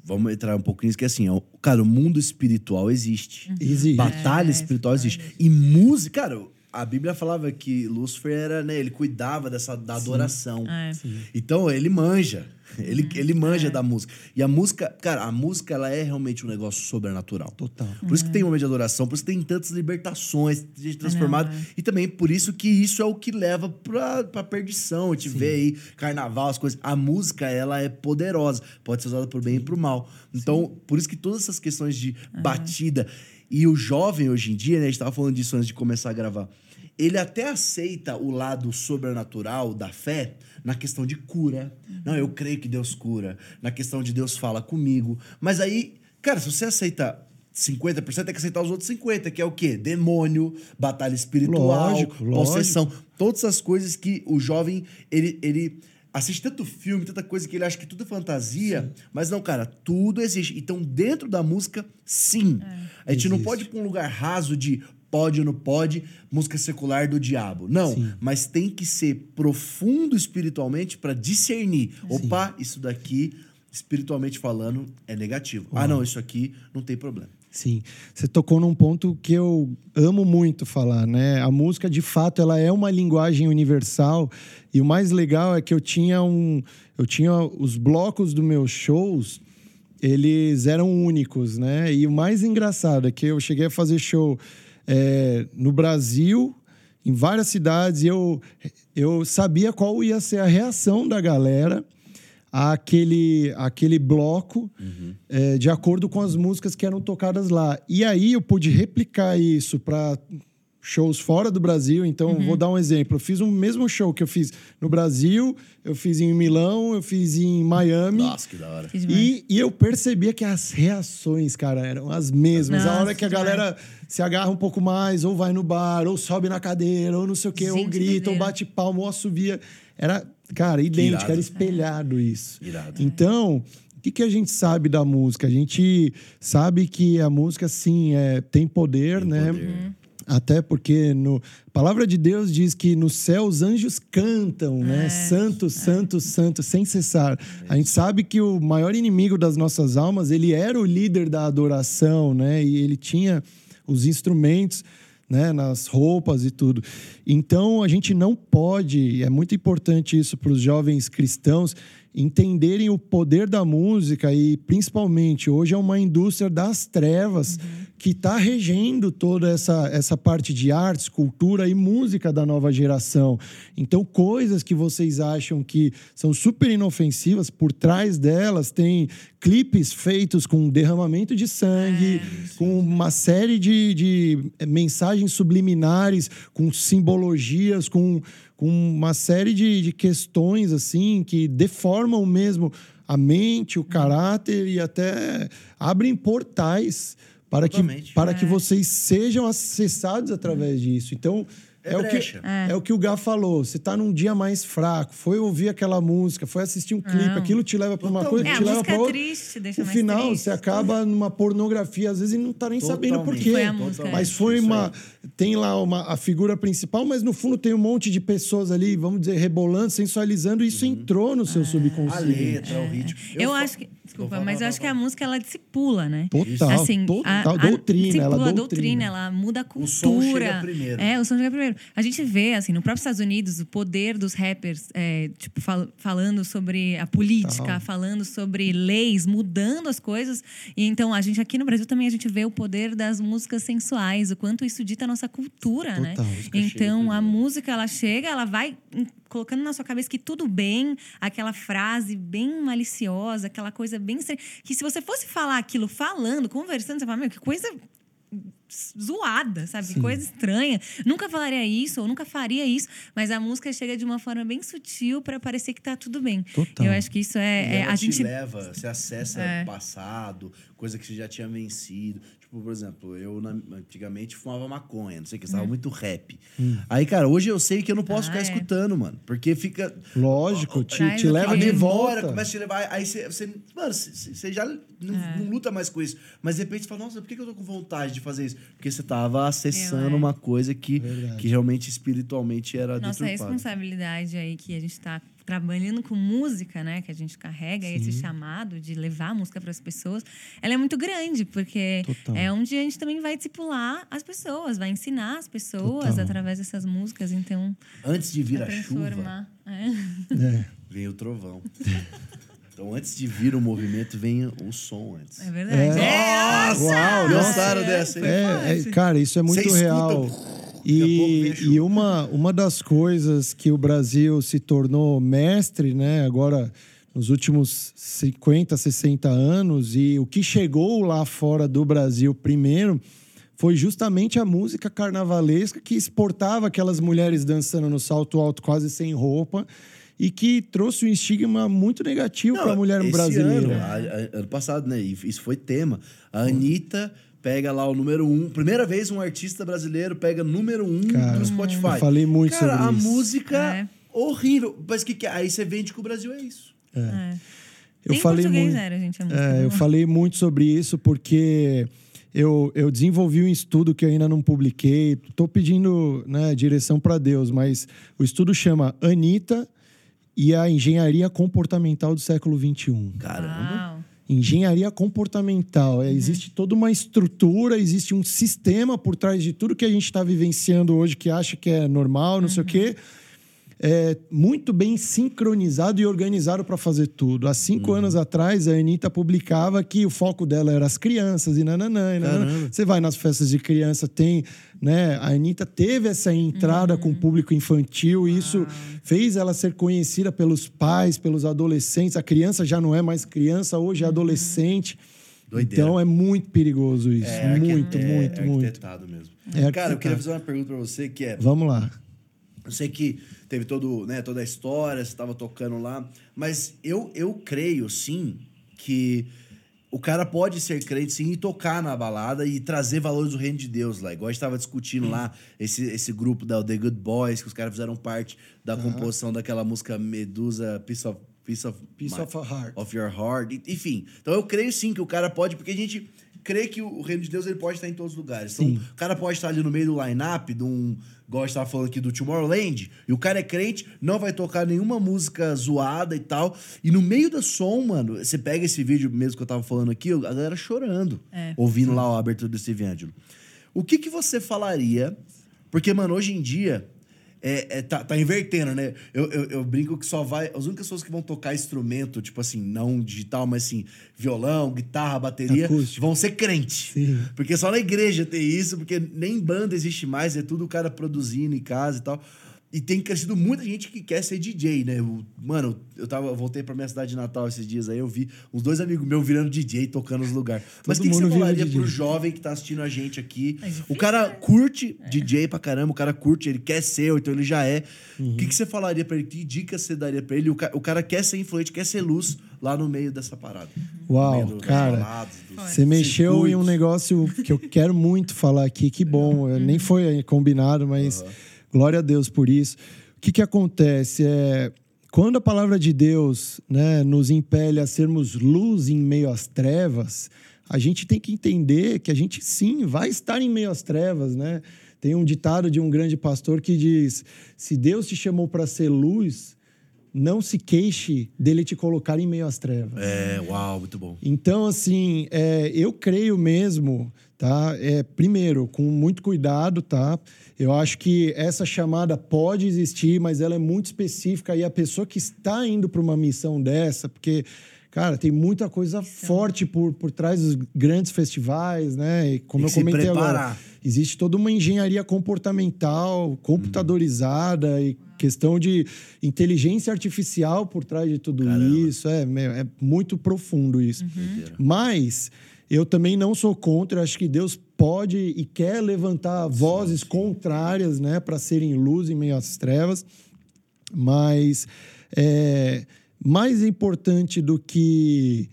Vamos entrar um pouco nisso, que é assim, ó, cara, o mundo espiritual existe. Existe. Batalha É, espiritual existe. E música, cara, a Bíblia falava que Lúcifer era, né, ele cuidava dessa da adoração. É. Então, ele manja. Ele, ele manja da música. E a música, cara, a música ela é realmente um negócio sobrenatural. Total. Por isso que tem momento de adoração, por isso que tem tantas libertações, gente transformada. é. E também por isso que isso é o que leva pra, pra perdição. A gente vê aí carnaval, as coisas. A música, ela é poderosa. Pode ser usada pro bem e pro mal. Então, por isso que todas essas questões de batida. E o jovem hoje em dia, né? A gente tava falando disso antes de começar a gravar. Ele até aceita o lado sobrenatural da fé na questão de cura. Não, eu creio que Deus cura. Na questão de Deus fala comigo. Mas aí, cara, se você aceita 50%, tem que aceitar os outros 50%, que é o quê? Demônio, batalha espiritual, Lógico, lógico. possessão. Todas essas coisas que o jovem, ele, ele assiste tanto filme, tanta coisa que ele acha que tudo é fantasia. Mas não, cara, tudo existe. Então, dentro da música, sim. A gente não Existe. pode ir pra um lugar raso de pode ou não pode, música secular do diabo. Não, Sim. mas tem que ser profundo espiritualmente para discernir. Opa, isso daqui, espiritualmente falando, é negativo. Ah, não, isso aqui não tem problema. Sim, você tocou num ponto que eu amo muito falar, né? A música, de fato, ela é uma linguagem universal e o mais legal é que eu tinha um, eu tinha os blocos dos meus shows, eles eram únicos, né? E o mais engraçado é que eu cheguei a fazer show é, no Brasil, em várias cidades, eu, eu sabia qual ia ser a reação da galera àquele, àquele bloco é, de acordo com as músicas que eram tocadas lá. E aí eu pude replicar isso para shows fora do Brasil. Então, vou dar um exemplo. Eu fiz o mesmo show que eu fiz no Brasil, eu fiz em Milão, eu fiz em Miami. Nossa, que da hora. Que. E, e eu percebia que as reações, cara, eram as mesmas. a Nossa, hora que a galera se agarra um pouco mais, ou vai no bar, ou sobe na cadeira, ou não sei o quê, ou Gente, grita, ou bate palma, ou assovia. Era, cara, idêntico, era espelhado isso. Irado. Então, o que, que a gente sabe da música? A gente sabe que a música, sim, é, tem poder, Tem né? poder. Uhum. Até porque no, a palavra de Deus diz que no céu os anjos cantam, né? Santo, santo, santo, sem cessar. A gente sabe que o maior inimigo das nossas almas, ele era o líder da adoração, né? E ele tinha os instrumentos, né? Nas roupas e tudo. Então a gente não pode, é muito importante isso para os jovens cristãos, entenderem o poder da música e principalmente hoje é uma indústria das trevas que está regendo toda essa, essa parte de artes, cultura e música da nova geração. Então, coisas que vocês acham que são super inofensivas, por trás delas tem clipes feitos com derramamento de sangue, com uma série de, de mensagens subliminares, com simbologias, com, com uma série de, de questões assim que deformam mesmo a mente, o caráter e até abrem portais para que, Totalmente. para que vocês sejam acessados através disso. Então, É é, o que, brecha. é o que o Gá falou. Você está num dia mais fraco, foi ouvir aquela música, foi assistir um clipe, Não. aquilo te leva para uma coisa, É, que a te leva para é outra. triste, deixa No mais final, triste. você acaba numa pornografia, às vezes, e não tá nem sabendo por Totalmente. quê. Foi a música, é. Mas foi uma. Tem lá uma, a figura principal, mas no fundo tem um monte de pessoas ali, vamos dizer, rebolando, sensualizando, e isso entrou no seu A subconsciente. letra, o ritmo. Eu, fa- acho que. Desculpa, Vou mas eu acho que a música ela discipula, né? Total, assim, total. a, a, doutrina, discipula ela a doutrina. doutrina, ela muda a cultura. O som chega primeiro. É, o som chega primeiro. A gente vê, assim, no próprio Estados Unidos, o poder dos rappers, é, tipo, fal- falando sobre a política, Total. falando sobre leis, mudando as coisas. E então, a gente aqui no Brasil também a gente vê o poder das músicas sensuais, o quanto isso dita a nossa cultura, né? Total. Chega Então, a música, ela chega, ela vai colocando na sua cabeça que tudo bem, aquela frase bem maliciosa, aquela coisa bem... estranha, Que se você fosse falar aquilo falando, conversando, você fala, meu, que coisa zoada, sabe? Que coisa estranha. Nunca falaria isso, ou nunca faria isso, mas a música chega de uma forma bem sutil para parecer que tá tudo bem. Total. Eu acho que isso é... é- a te gente... leva, você acessa É. passado, coisa que você já tinha vencido. Tipo, por exemplo, eu na- antigamente fumava maconha, não sei o que, estava muito rap. Aí, cara, hoje eu sei que eu não posso Hum. Ah, ficar é. escutando, mano. Porque fica. Lógico, te, te leva de volta. começa a te levar. Aí você. você mano, você já não, É. não luta mais com isso. Mas de repente você fala, nossa, por que que eu tô com vontade de fazer isso? Porque você tava acessando Eu, é. uma coisa que, Verdade. que realmente espiritualmente era Nossa deturpada. responsabilidade aí que a gente tá trabalhando com música, né, que a gente carrega esse chamado de levar a música para as pessoas, ela é muito grande, porque Total. é onde a gente também vai discipular as pessoas, vai ensinar as pessoas Total. através dessas músicas, então Antes de vir a chuva. É. É. vem o trovão. então, antes de vir o movimento, vem o som antes. É verdade. É. Nossa! Uau, Gostaram dessa, hein? É, é, cara, isso é muito escuta, real. daqui a pouco E, e uma, uma das coisas que o Brasil se tornou mestre, né, agora nos últimos 50, 60 anos, e o que chegou lá fora do Brasil primeiro foi justamente a música carnavalesca que exportava aquelas mulheres dançando no salto alto quase sem roupa e que trouxe um estigma muito negativo para a mulher brasileira. Ano, a- a- ano passado, né? Isso foi tema. A Anitta pega lá o número um. Primeira vez um artista brasileiro pega número um Cara, do Spotify. eu falei muito Cara, sobre a isso. música É. horrível. Mas que que é? Aí você vende que o Brasil é isso. É. Eu Nem falei muito. era, gente, a música. É, eu falei muito sobre isso porque eu, eu desenvolvi um estudo que eu ainda não publiquei. Estou pedindo né, direção para Deus, mas o estudo chama Anitta e a engenharia comportamental do século XXI. Caramba. Uau. Engenharia comportamental. É, Existe toda uma estrutura, existe um sistema por trás de tudo que a gente está vivenciando hoje, que acha que é normal, não sei o quê. É muito bem sincronizado e organizado para fazer tudo. Há cinco anos atrás, a Anitta publicava que o foco dela era as crianças e nananã. E nananã. Você vai nas festas de criança, tem. Né? A Anitta teve essa entrada com o público infantil e isso fez ela ser conhecida pelos pais, pelos adolescentes. A criança já não é mais criança, hoje é adolescente. Doideira. Então é muito perigoso isso. É, muito, é muito, muito. arquitetado mesmo. É Cara, eu queria fazer uma pergunta pra você que é. Vamos lá. Eu sei que teve todo, né, toda a história, você estava tocando lá, mas eu, eu creio, sim, que o cara pode ser crente, sim, e tocar na balada e trazer valores do reino de Deus lá. Igual a gente estava discutindo lá, esse, esse grupo da The Good Boys, que os caras fizeram parte da composição daquela música Medusa, Piece of... Piece of, Piece My- of Heart. of your heart. Enfim, então eu creio sim que o cara pode, porque a gente crê que o reino de Deus ele pode estar em todos os lugares. Então, Sim. o cara pode estar ali no meio do line-up, de um, igual a gente estava falando aqui, do Tomorrowland, e o cara é crente, não vai tocar nenhuma música zoada e tal. E no meio do som, mano, você pega esse vídeo mesmo que eu tava falando aqui, a galera chorando, É. ouvindo lá a abertura do Steve Angelo. O que, que você falaria? Porque, mano, hoje em dia. É, é, tá, tá invertendo, né? Eu, eu, eu brinco que só vai. As únicas pessoas que vão tocar instrumento, tipo assim, não digital, mas assim, violão, guitarra, bateria, Acústico. vão ser crente. Sim. Porque só na igreja tem isso, porque nem banda existe mais, é tudo o cara produzindo em casa e tal. E tem crescido muita gente que quer ser DJ, né? O- mano, eu tava, eu voltei pra minha cidade de Natal esses dias aí, eu vi uns dois amigos meus virando DJ, tocando nos lugares. Mas o que, que você falaria pro jovem que tá assistindo a gente aqui? É o cara né? curte DJ pra caramba, o cara curte, ele quer ser, ou então ele já é. O Uhum. que, que você falaria pra ele? Que dicas você daria pra ele? O, ca- o cara quer ser influente, quer ser luz lá no meio dessa parada. Uau, do- cara. Você mexeu em um circuitos. negócio que eu quero muito falar aqui. Que bom. Eu Nem foi combinado, mas glória a Deus por isso. O que, que acontece? É, quando a palavra de Deus né, nos impele a sermos luz em meio às trevas, a gente tem que entender que a gente sim vai estar em meio às trevas, né? Tem um ditado de um grande pastor que diz: se Deus te chamou para ser luz, não se queixe dele te colocar em meio às trevas. É, uau, muito bom. Então, assim, é, eu creio mesmo, tá? É, primeiro, com muito cuidado, tá? Eu acho que essa chamada pode existir, mas ela é muito específica e a pessoa que está indo para uma missão dessa, porque, cara, tem muita coisa forte por, por trás dos grandes festivais, né? E como Tem eu comentei agora, existe toda uma engenharia comportamental, computadorizada e questão de inteligência artificial por trás de tudo Caramba. isso. É, é muito profundo isso. Doideira. Mas eu também não sou contra, acho que Deus pode e quer levantar vozes contrárias, né, para serem luz em meio às trevas. Mas é, mais importante do que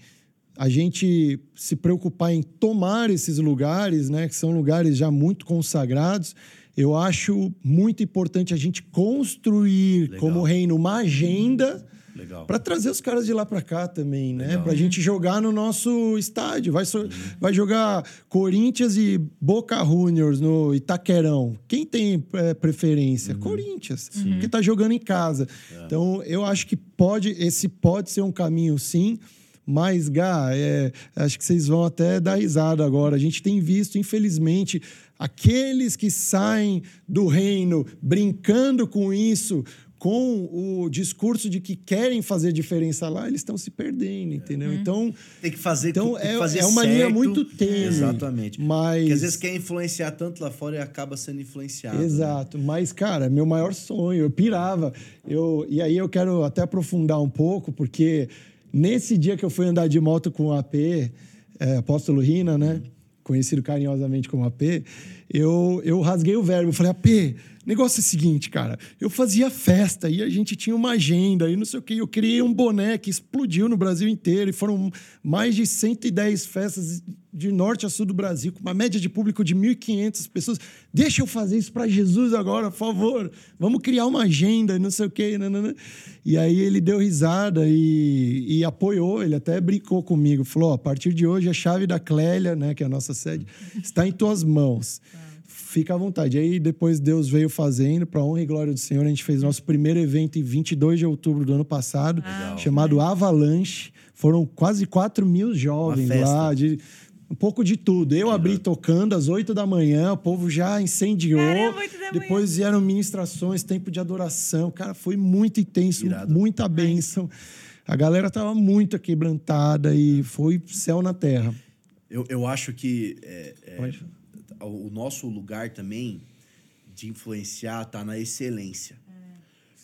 a gente se preocupar em tomar esses lugares, né, que são lugares já muito consagrados, eu acho muito importante a gente construir Legal. como reino uma agenda Legal. Pra trazer os caras de lá pra cá também, né? Legal. Pra gente jogar no nosso estádio. Vai, so- vai jogar Corinthians e Boca Juniors no Itaquerão. Quem tem é, preferência? Corinthians. Porque tá jogando em casa. Então, eu acho que pode, esse pode ser um caminho, sim. Mas, Gá, é, acho que vocês vão até dar risada agora. A gente tem visto, infelizmente, aqueles que saem do reino brincando com isso, com o discurso de que querem fazer diferença lá, eles estão se perdendo, entendeu? Então, Tem que fazer Então, tem que é- fazer é uma linha muito tênue, Exatamente. mas- Porque às vezes quer influenciar tanto lá fora e acaba sendo influenciado. né? Exato, mas cara, meu maior sonho, eu pirava. Eu, e aí eu quero até aprofundar um pouco, porque nesse dia que eu fui andar de moto com o AP, é, Apóstolo Rina, né? Conhecido carinhosamente como AP, eu, eu rasguei o verbo. Eu falei, AP, negócio é o seguinte, cara. Eu fazia festa e a gente tinha uma agenda e não sei o quê. Eu criei um boné que explodiu no Brasil inteiro e foram mais de 110 festas de norte a sul do Brasil, com uma média de público de 1.500 pessoas. Deixa eu fazer isso para Jesus agora, por favor. Vamos criar uma agenda e não sei o quê. nananã. E aí ele deu risada e, e apoiou, ele até brincou comigo. Falou: "Ó, a partir de hoje a chave da Clélia, né, que é a nossa sede, está em tuas mãos. Fica à vontade. Aí depois Deus veio fazendo, para honra e glória do Senhor, a gente fez nosso primeiro evento em 22 de outubro do ano passado, chamado Avalanche. Foram quase 4 mil jovens lá, de um pouco de tudo. Eu abri tocando às 8 da manhã, o povo já incendiou. Caramba, 8 da manhã. Depois vieram ministrações, tempo de adoração. Cara, foi muito intenso, Irado. muita bênção. A galera tava muito quebrantada e foi céu na terra. Eu, eu acho que é, é. O nosso lugar também de influenciar tá na excelência.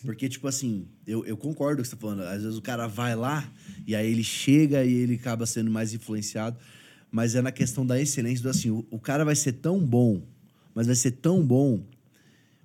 Porque, tipo assim, eu, eu concordo com o que você tá falando. Às vezes o cara vai lá e aí ele chega e ele acaba sendo mais influenciado. Mas é na questão da excelência, do assim, o, o cara vai ser tão bom, mas vai ser tão bom.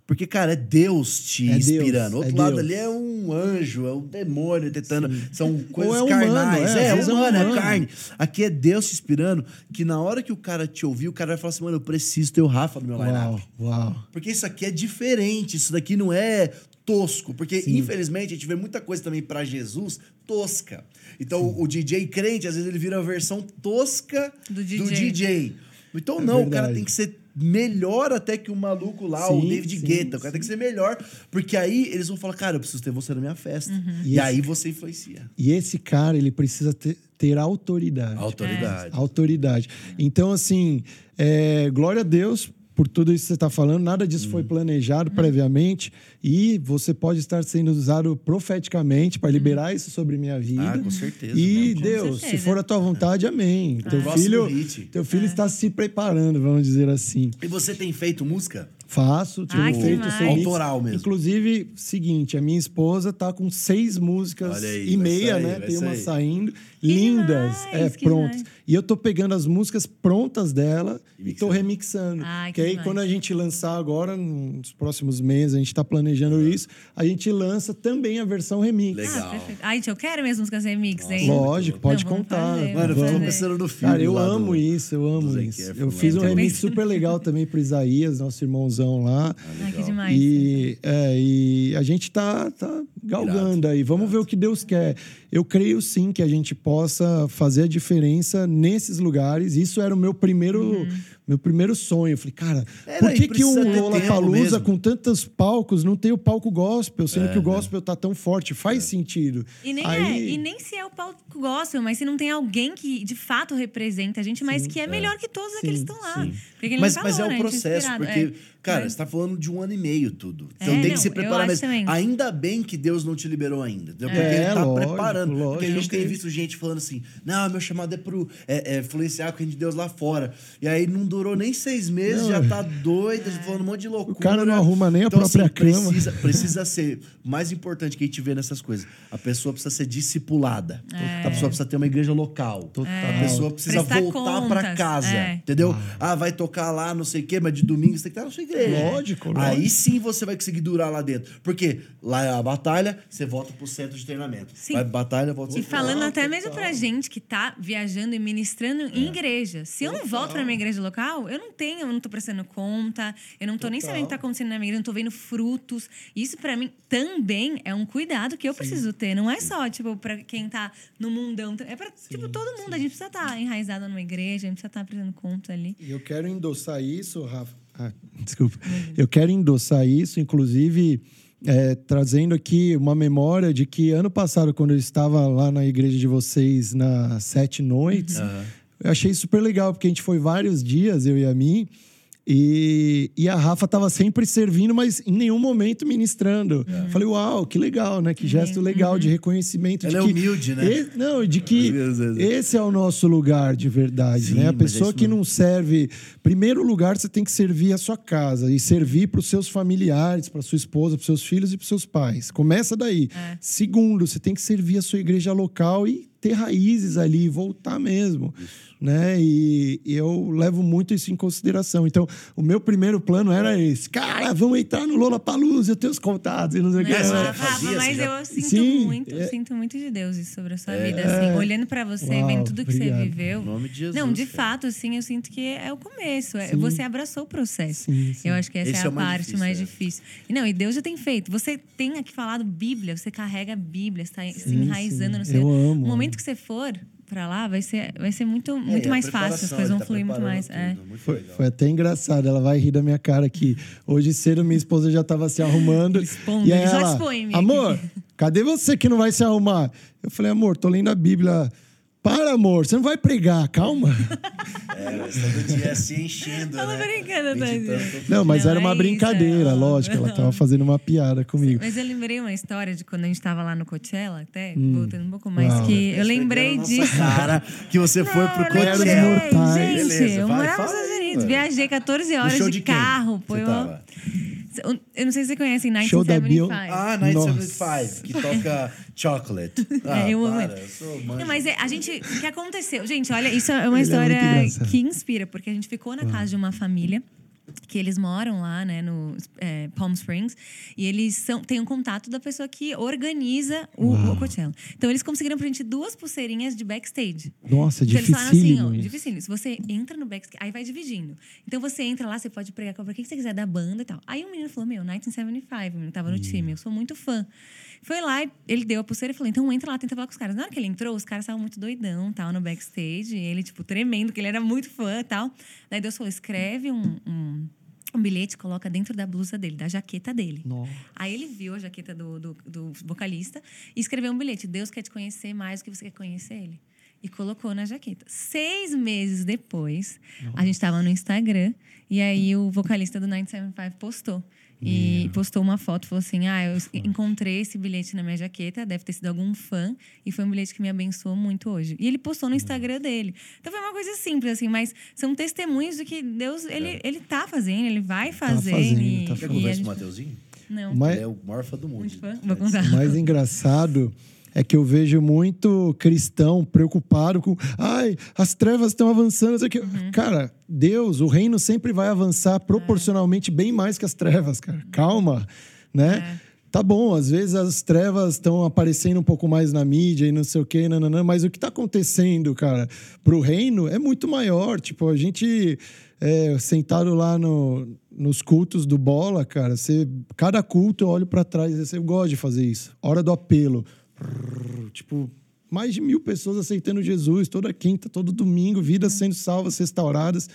Porque, cara, é Deus te É Deus, inspirando. O outro é lado Deus. ali é um anjo, é um demônio tentando. São coisas é humano, carnais. é, É, é vezes é humano, é humano. carne. Aqui é Deus te inspirando, que na hora que o cara te ouvir, o cara vai falar assim, mano, eu preciso ter o Rafa no meu Uau, line-up. uau. Porque isso aqui é diferente, isso daqui não é tosco. Porque, infelizmente, a gente vê muita coisa também pra Jesus tosca. Então, o, o DJ crente, às vezes, ele vira a versão tosca Do do DJ. DJ. Então, É não, o cara tem que ser melhor até que o maluco lá, o Sim, David sim, Guetta. O cara sim. tem que ser melhor. Porque aí eles vão falar, cara, eu preciso ter você na minha festa. E, E esse- aí você influencia. E esse cara, ele precisa ter, ter autoridade. Autoridade. Autoridade. Então, assim, é, glória a Deus por tudo isso que você está falando. Nada disso Hum. foi planejado previamente. E você pode estar sendo usado profeticamente para liberar isso sobre minha vida. Ah, com certeza, E né? Com Deus, se certeza. for a tua vontade, amém. Teu Próximo filho, teu filho está se preparando, vamos dizer assim. E você tem feito música? Faço, tenho que feito seu. Autoral mesmo. Inclusive, seguinte, a minha esposa tá com seis músicas aí, e meia, sair, né? Tem uma sair. saindo. lindas, demais, é, que prontas. E eu tô pegando as músicas prontas dela E e tô mixando. remixando. Ai, que que aí, demais. quando a gente lançar agora, nos próximos meses, a gente tá planejando isso, a gente lança também a versão remix. Legal. Ah, perfeito. Ai, gente, eu quero mesmo músicas remix, hein? Lógico, pode Não, contar. fazer, Mano, vamos ficou fazer. pensando no filme. Cara, eu amo do- isso, eu do amo isso. Eu fiz um Eu remix super legal também pro Isaías, nosso lá. Ai, que demais. E, é, e a gente tá, tá galgando aí. Vamos ver o que Deus quer. Eu creio sim que a gente possa fazer a diferença nesses lugares. Isso era o meu primeiro, meu primeiro sonho. Eu falei, cara, Era, por que, que um Lollapalooza com tantos palcos não tem o palco gospel, sendo É, que o gospel tá tão forte? Faz sentido. E nem, Aí- é, e nem se é o palco gospel, mas se não tem alguém que de fato representa a gente, mas que é melhor que todos aqueles que estão lá. sim. Porque ele Mas, falou, mas é né? o gente processo, porque, é. cara, É. você tá falando de um ano e meio tudo. Então É, tem não, que se eu preparar mesmo. também. Ainda bem que Deus não te liberou ainda. Porque É, ele tá lógico, preparando. Porque a lógico. gente tem visto gente falando assim: não, meu chamado é pro é, é, influenciar com a gente de Deus lá fora. E aí não durou nem seis meses, Não. já tá doido, já falando um monte de loucura. cara não arruma nem a então, própria assim, cama. Precisa, precisa ser mais importante que a gente vê nessas coisas. A pessoa precisa ser discipulada. A pessoa precisa ter uma igreja local. Total. A pessoa precisa Prestar voltar pra contas, casa. é. Entendeu? Ah, vai tocar lá, não sei o quê, mas de domingo você tem que estar na sua igreja. Lógico, Aí lógico. sim você vai conseguir durar lá dentro. Porque lá é a batalha, você volta pro centro de treinamento. Sim. Vai batalha, volta E pro falando Total, até mesmo pra gente que tá viajando e ministrando em igreja. Se eu não volto pra minha igreja local, eu não tenho, eu não tô prestando conta, eu não tô nem sabendo o que tá acontecendo na minha vida, eu não tô vendo frutos. Isso para mim também é um cuidado que eu preciso ter. Não é só, tipo, para quem tá no mundão. É pra, tipo, todo mundo. A gente precisa estar tá enraizado numa igreja, a gente precisa estar tá prestando conta ali. E eu quero endossar isso, Rafa. Ah, desculpa. Eu quero endossar isso, inclusive. É, trazendo aqui uma memória de que ano passado, quando eu estava lá na igreja de vocês, nas sete noites, uhum. Eu achei super legal, porque a gente foi vários dias, eu e a mim, e, e a Rafa estava sempre servindo, mas em nenhum momento ministrando. É. Falei, uau, que legal, né? Que gesto legal uhum. de reconhecimento. Ela de é humilde, né? E, não, de que esse é o nosso lugar de verdade, Sim, né? A é pessoa é que não serve... Primeiro lugar, você tem que servir a sua casa e servir para os seus familiares, para sua esposa, para seus filhos e para seus pais. Começa daí. É. Segundo, você tem que servir a sua igreja local e ter raízes ali, voltar mesmo, isso. Né? E, e, eu levo muito isso em consideração. Então, o meu primeiro plano era esse. Cara, vamos entrar no Lola Palusa, eu tenho os contatos e não sei o que. Rafa, mas já... eu sinto Sim, muito, é... sinto muito de Deus isso sobre a sua é... vida, assim, olhando para você, Uau, vendo tudo obrigado. que você viveu. Em nome de Jesus. Não, de cara. fato, assim, eu sinto que é o começo. É, você abraçou o processo. Sim, sim. Eu acho que essa Esse é a é parte difícil, mais é. difícil. E não, e Deus já tem feito. Você tem aqui falado Bíblia, você carrega a Bíblia, está se enraizando no seu. Eu amo. No momento que você for para lá, vai ser, vai ser muito, é, muito mais fácil, as coisas vão tá fluir muito mais. Tudo, é. muito foi, foi, até engraçado, ela vai rir da minha cara aqui. Hoje cedo minha esposa já estava se arrumando. Expondo, e aí ela, expõe, Amor, cadê você que não vai se arrumar? Eu falei, amor, tô lendo a Bíblia para, amor, você não vai pregar, calma. É, mas todo dia se enchendo. Tava né? brincando, tá? Não, mas não, era uma é brincadeira, isso, é lógico. Ela tava fazendo uma piada comigo. Mas eu lembrei uma história de quando a gente tava lá no Coachella, até, hum. voltando um pouco mais, Uau. que eu lembrei disso. cara que você foi pro Coachella. Gente, Beleza, eu morava nos Estados Unidos, viajei 14 horas de, de carro. Pô, eu... Eu não sei se você conhece 1975. Ah, 1975, que toca Chocolate. Ah, é, eu amo ele. Não, mas é, a gente. O que aconteceu? Gente, olha, isso é uma Ele é história é que inspira, porque a gente ficou na casa de uma família que eles moram lá, né, no é, Palm Springs, e eles são, têm um contato da pessoa que organiza o, o Coachella. Então, eles conseguiram pra gente duas pulseirinhas de backstage. Nossa, então, Eles falaram assim, ó, dificílimo. Se você entra no backstage, aí vai dividindo. Então, você entra lá, você pode pregar pra quem você quiser da banda e tal. Aí um menino falou, meu, 1975, o menino tava no hum. time, eu sou muito fã. Foi lá, ele deu a pulseira e falou: então entra lá, tenta falar com os caras. Na hora que ele entrou, os caras estavam muito doidão, tal, no backstage. ele, tipo, tremendo, que ele era muito fã tal. Daí Deus falou: escreve um, um um bilhete coloca dentro da blusa dele, da jaqueta dele. Nossa. Aí ele viu a jaqueta do, do, do, vocalista e escreveu um bilhete: Deus quer te conhecer mais do que você quer conhecer ele. E colocou na jaqueta. Seis meses depois, Nossa. a gente estava no Instagram e aí o vocalista do 975 postou. E postou uma foto, falou assim: Ah, eu encontrei esse bilhete na minha jaqueta, deve ter sido algum fã, e foi um bilhete que me abençoou muito hoje. E ele postou no Instagram dele. Então foi uma coisa simples, assim, mas são testemunhos de que Deus, ele, é. ele tá fazendo, ele vai fazer. Tá fazendo, e, tá fazendo. Quer conversar com o Mateuzinho? Não. Mas, ele é o maior fã do mundo. Fã? Vou contar. mais engraçado é que eu vejo muito cristão preocupado com, ai, as trevas estão avançando. Aqui. Uhum. Cara, Deus, o reino sempre vai avançar proporcionalmente é. bem mais que as trevas, cara. Calma, né? É. Tá bom, às vezes as trevas estão aparecendo um pouco mais na mídia e não sei o quê, nananã, mas o que está acontecendo, cara, pro reino é muito maior. Tipo, a gente é, sentado lá no, nos cultos do bola, cara, você, cada culto eu olho para trás, eu gosto de fazer isso. Hora do apelo. Tipo, mais de mil pessoas aceitando Jesus toda quinta, todo domingo, vidas sendo salvas, restauradas.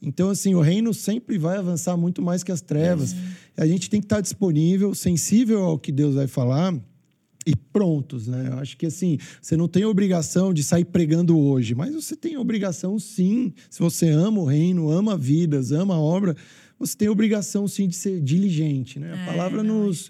Então, assim, o reino sempre vai avançar muito mais que as trevas. É. A gente tem que estar disponível, sensível ao que Deus vai falar e prontos, né? Eu acho que, assim, você não tem obrigação de sair pregando hoje, mas você tem obrigação, sim. Se você ama o reino, ama vidas, ama a obra, você tem obrigação, sim, de ser diligente, né? A é, palavra não, nos,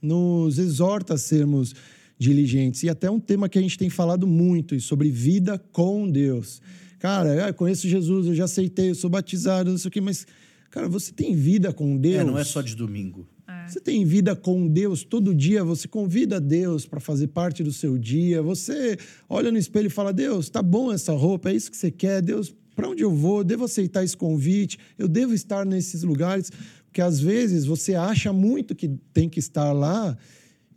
nos exorta a sermos diligentes. E até um tema que a gente tem falado muito sobre vida com Deus. Cara, eu conheço Jesus, eu já aceitei, eu sou batizado, não sei o quê, mas, cara, você tem vida com Deus? É, não é só de domingo. É. Você tem vida com Deus todo dia, você convida Deus para fazer parte do seu dia, você olha no espelho e fala: Deus, tá bom essa roupa, é isso que você quer, Deus, para onde eu vou? Devo aceitar esse convite? Eu devo estar nesses lugares? Porque às vezes você acha muito que tem que estar lá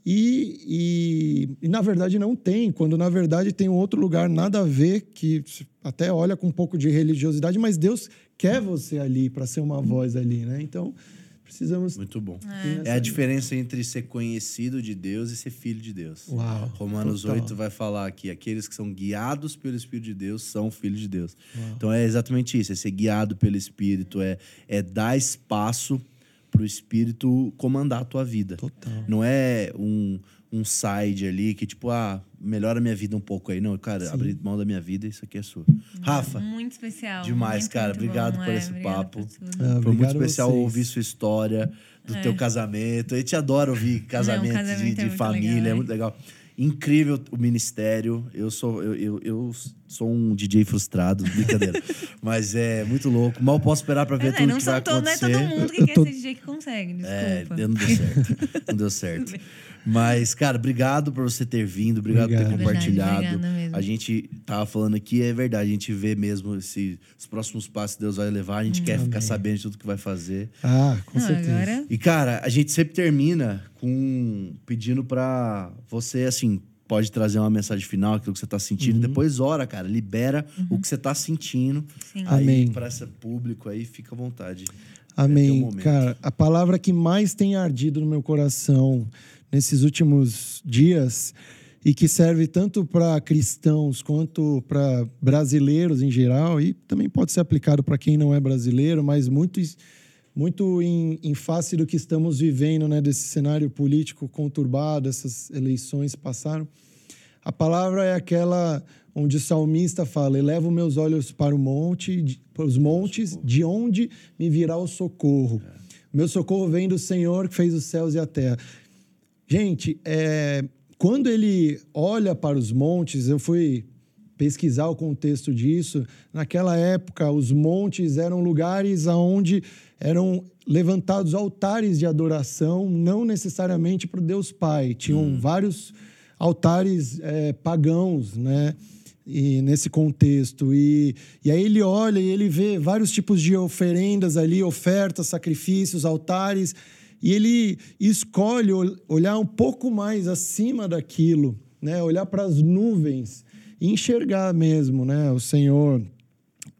E, e, e, na verdade não tem, quando na verdade tem um outro lugar nada a ver, que até olha com um pouco de religiosidade, mas Deus quer você ali para ser uma voz ali, né? Então precisamos. Muito bom. É. é, a diferença entre ser conhecido de Deus e ser filho de Deus. Uau, Romanos total. 8 vai falar que aqueles que são guiados pelo Espírito de Deus são filhos de Deus. Uau. Então é exatamente isso: é ser guiado pelo Espírito, é, é dar espaço para o Espírito comandar a tua vida. Total. Não é um, um side ali que, tipo, ah, melhora a minha vida um pouco aí. Não, cara, Sim. abrir mão da minha vida, isso aqui é sua. Rafa. Muito especial. Demais, muito, cara. muito obrigado bom, por é, esse papo. Ah, Foi muito especial vocês. ouvir sua história do é. teu casamento. A gente adora ouvir casamento, Não, casamento de, de é família, legal, é muito legal incrível o ministério. Eu sou, eu, eu, eu sou um DJ frustrado, brincadeira. Mas é muito louco. Mal posso esperar para ver é, tudo que vai acontecer. Não é todo mundo que quer tô... ser DJ que consegue, é, desculpa. É, não deu certo. não deu certo. Mas, cara, obrigado por você ter vindo, obrigado, obrigado. por ter compartilhado. Verdade, a gente tava falando aqui, é verdade, a gente vê mesmo se os próximos passos que Deus vai levar, a gente hum, quer amém. ficar sabendo de tudo que vai fazer. Ah, com Não, certeza. Agora... E, cara, a gente sempre termina com pedindo para você, assim, pode trazer uma mensagem final, aquilo que você está sentindo. Uhum. Depois ora, cara, libera uhum. o que você está sentindo. Sim. Aí, Amém. Para esse público aí, fica à vontade. Amém. É cara, a palavra que mais tem ardido no meu coração nesses últimos dias e que serve tanto para cristãos quanto para brasileiros em geral e também pode ser aplicado para quem não é brasileiro, mas muito muito em, em, face do que estamos vivendo, né, desse cenário político conturbado, essas eleições passaram. A palavra é aquela onde o salmista fala: "Elevo meus olhos para o monte, para os montes, de onde me virá o socorro? Meu socorro vem do Senhor que fez os céus e a terra." Gente, é, quando ele olha para os montes, eu fui pesquisar o contexto disso. Naquela época, os montes eram lugares aonde eram levantados altares de adoração, não necessariamente para o Deus Pai. Tinham hum. vários altares é, pagãos, né? E nesse contexto. E, e aí ele olha e ele vê vários tipos de oferendas ali, ofertas, sacrifícios, altares. E ele escolhe olhar um pouco mais acima daquilo, né? olhar para as nuvens e enxergar mesmo né? o Senhor,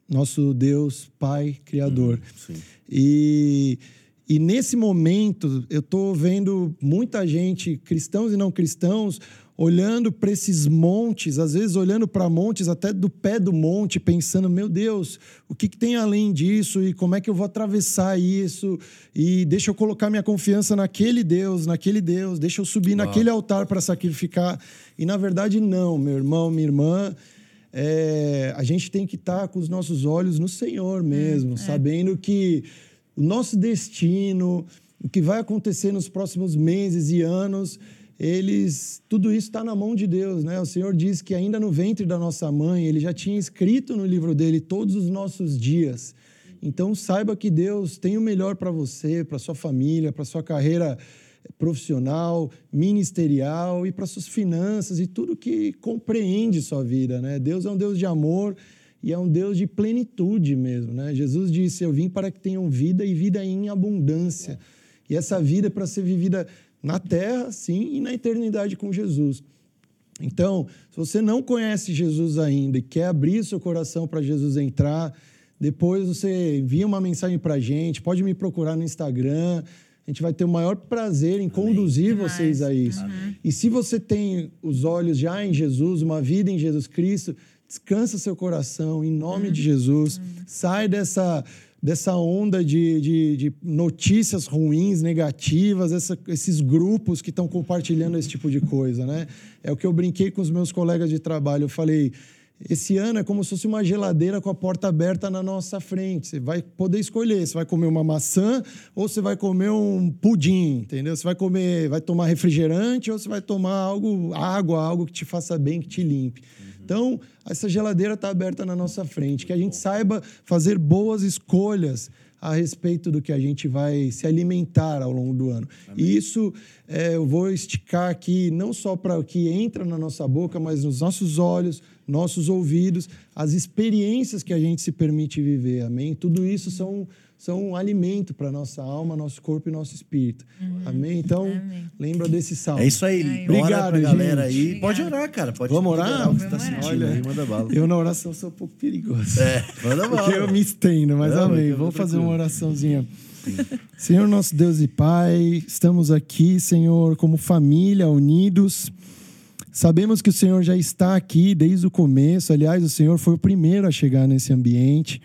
nosso Deus, Pai, Criador. Hum, e, e nesse momento, eu estou vendo muita gente, cristãos e não cristãos, olhando para esses montes, às vezes olhando para montes até do pé do monte, pensando: meu Deus, o que, que, tem além disso e como é que eu vou atravessar isso? E deixa eu colocar minha confiança naquele Deus, naquele Deus, deixa eu subir Uau. naquele altar para sacrificar. E na verdade, não, meu irmão, minha irmã. É, a gente tem que estar tá com os nossos olhos no Senhor mesmo, é, é. sabendo que o nosso destino, o que vai acontecer nos próximos meses e anos, eles tudo isso está na mão de Deus, né? O Senhor diz que ainda no ventre da nossa mãe, ele já tinha escrito no livro dele todos os nossos dias. Então saiba que Deus tem o melhor para você, para sua família, para sua carreira profissional, ministerial e para suas finanças e tudo que compreende sua vida, né? Deus é um Deus de amor e é um Deus de plenitude mesmo, né? Jesus disse: "Eu vim para que tenham vida e vida em abundância". E essa vida é para ser vivida na terra, sim, e na eternidade com Jesus. Então, se você não conhece Jesus ainda e quer abrir seu coração para Jesus entrar, depois você envia uma mensagem para a gente, pode me procurar no Instagram. A gente vai ter o maior prazer em conduzir Amém. vocês a isso. Uhum. E se você tem os olhos já em Jesus, uma vida em Jesus Cristo, descansa seu coração em nome uhum. de Jesus. Uhum. Sai dessa dessa onda de, de, de notícias ruins, negativas, essa, esses grupos que estão compartilhando esse tipo de coisa, né? É o que eu brinquei com os meus colegas de trabalho. Eu falei, esse ano é como se fosse uma geladeira com a porta aberta na nossa frente. Você vai poder escolher, você vai comer uma maçã ou você vai comer um pudim, entendeu? Você vai comer, vai tomar refrigerante ou você vai tomar algo, água, algo que te faça bem, que te limpe. Então, essa geladeira está aberta na nossa frente, que a gente saiba fazer boas escolhas a respeito do que a gente vai se alimentar ao longo do ano. Amém. E isso é, eu vou esticar aqui não só para o que entra na nossa boca, mas nos nossos olhos, nossos ouvidos, as experiências que a gente se permite viver, amém? Tudo isso são, são um alimento para nossa alma, nosso corpo e nosso espírito, amém? Então, Amém. lembra desse salmo. É isso aí. Ai, Ora obrigado, pra galera gente. aí. Pode orar, cara. Pode Vamos orar? você tá Vamos orar. sentindo aí. Manda bala. Eu na oração sou um pouco perigoso. É, manda bala. Porque eu me estendo, mas Não, amém. Vamos fazer uma oraçãozinha. Senhor nosso Deus e Pai, estamos aqui, Senhor, como família, unidos. Sabemos que o Senhor já está aqui desde o começo. Aliás, o Senhor foi o primeiro a chegar nesse ambiente.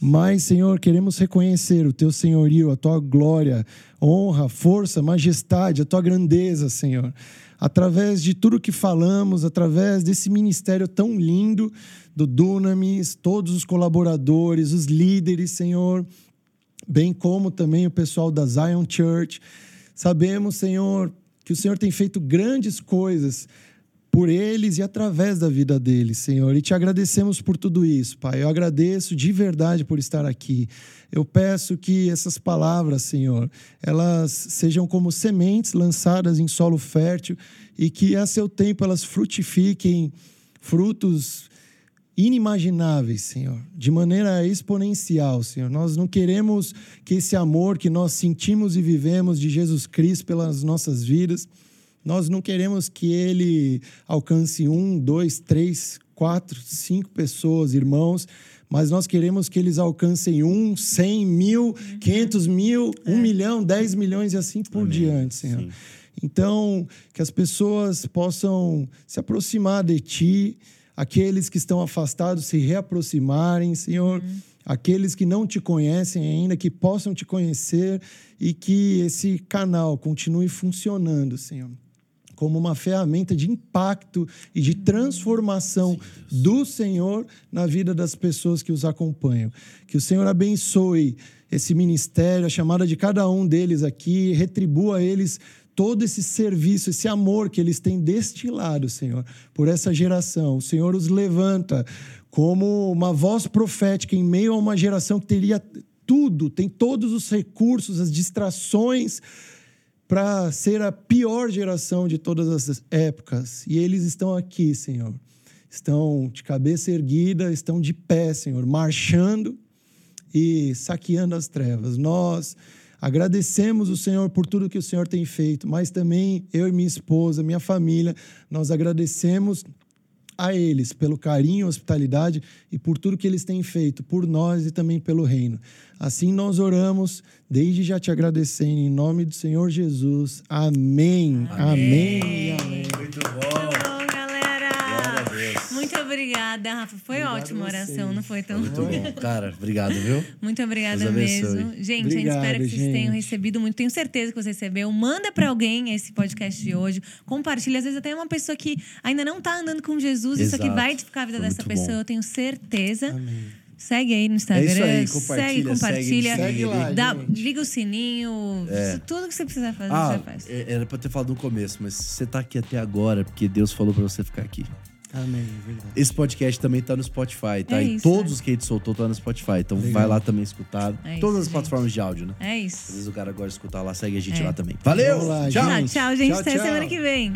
Mas, Senhor, queremos reconhecer o teu senhorio, a tua glória, honra, força, majestade, a tua grandeza, Senhor. Através de tudo que falamos, através desse ministério tão lindo do Dunamis, todos os colaboradores, os líderes, Senhor, bem como também o pessoal da Zion Church. Sabemos, Senhor, que o Senhor tem feito grandes coisas por eles e através da vida deles, Senhor. E te agradecemos por tudo isso, Pai. Eu agradeço de verdade por estar aqui. Eu peço que essas palavras, Senhor, elas sejam como sementes lançadas em solo fértil e que a seu tempo elas frutifiquem frutos inimagináveis, Senhor, de maneira exponencial, Senhor. Nós não queremos que esse amor que nós sentimos e vivemos de Jesus Cristo pelas nossas vidas, nós não queremos que ele alcance um, dois, três, quatro, cinco pessoas, irmãos, mas nós queremos que eles alcancem um, cem mil, quinhentos mil, um milhão, dez milhões e assim por Amém. diante, Senhor. Sim. Então, que as pessoas possam se aproximar de Ti, aqueles que estão afastados se reaproximarem, Senhor. Aqueles que não te conhecem ainda, que possam te conhecer e que esse canal continue funcionando, Senhor. Como uma ferramenta de impacto e de transformação do Senhor na vida das pessoas que os acompanham. Que o Senhor abençoe esse ministério, a chamada de cada um deles aqui, retribua a eles todo esse serviço, esse amor que eles têm destilado, Senhor, por essa geração. O Senhor os levanta como uma voz profética em meio a uma geração que teria tudo, tem todos os recursos, as distrações para ser a pior geração de todas as épocas. E eles estão aqui, Senhor. Estão de cabeça erguida, estão de pé, Senhor, marchando e saqueando as trevas. Nós agradecemos o Senhor por tudo que o Senhor tem feito, mas também eu e minha esposa, minha família, nós agradecemos a eles pelo carinho, hospitalidade e por tudo que eles têm feito por nós e também pelo reino. Assim nós oramos, desde já te agradecendo em nome do Senhor Jesus. Amém. Amém. e amém. Muito bom. Obrigada, Rafa. Foi Obrigado ótima a oração, não foi tão Muito bom. Cara, obrigado, viu? Muito obrigada mesmo. Gente, a gente Obrigado, espera que vocês tenham gente. recebido muito. Tenho certeza que você recebeu. Manda pra alguém esse podcast de hoje. Compartilha. Às vezes até uma pessoa que ainda não tá andando com Jesus. Isso aqui Exato. vai edificar a vida Foi dessa pessoa. bom. Eu tenho certeza. Amém. Segue aí no Instagram. É isso aí, segue, compartilha, compartilha. segue, Segue lá, Dá- gente. liga o sininho. É. Tudo que você precisar fazer, Ah, você faz. é- era pra eu ter falado no começo, mas você tá aqui até agora porque Deus falou pra você ficar aqui. Amém, é verdade. Esse podcast também tá no Spotify, tá? É e todos os que a gente soltou tá no Spotify. Então Legal. vai lá também escutar. É todas as plataformas de áudio, né? É isso. Às vezes o cara gosta de escutar lá, segue a gente é. lá também. Valeu! Lá, tchau. Gente. tchau, gente. Tchau, Até tchau. semana que vem.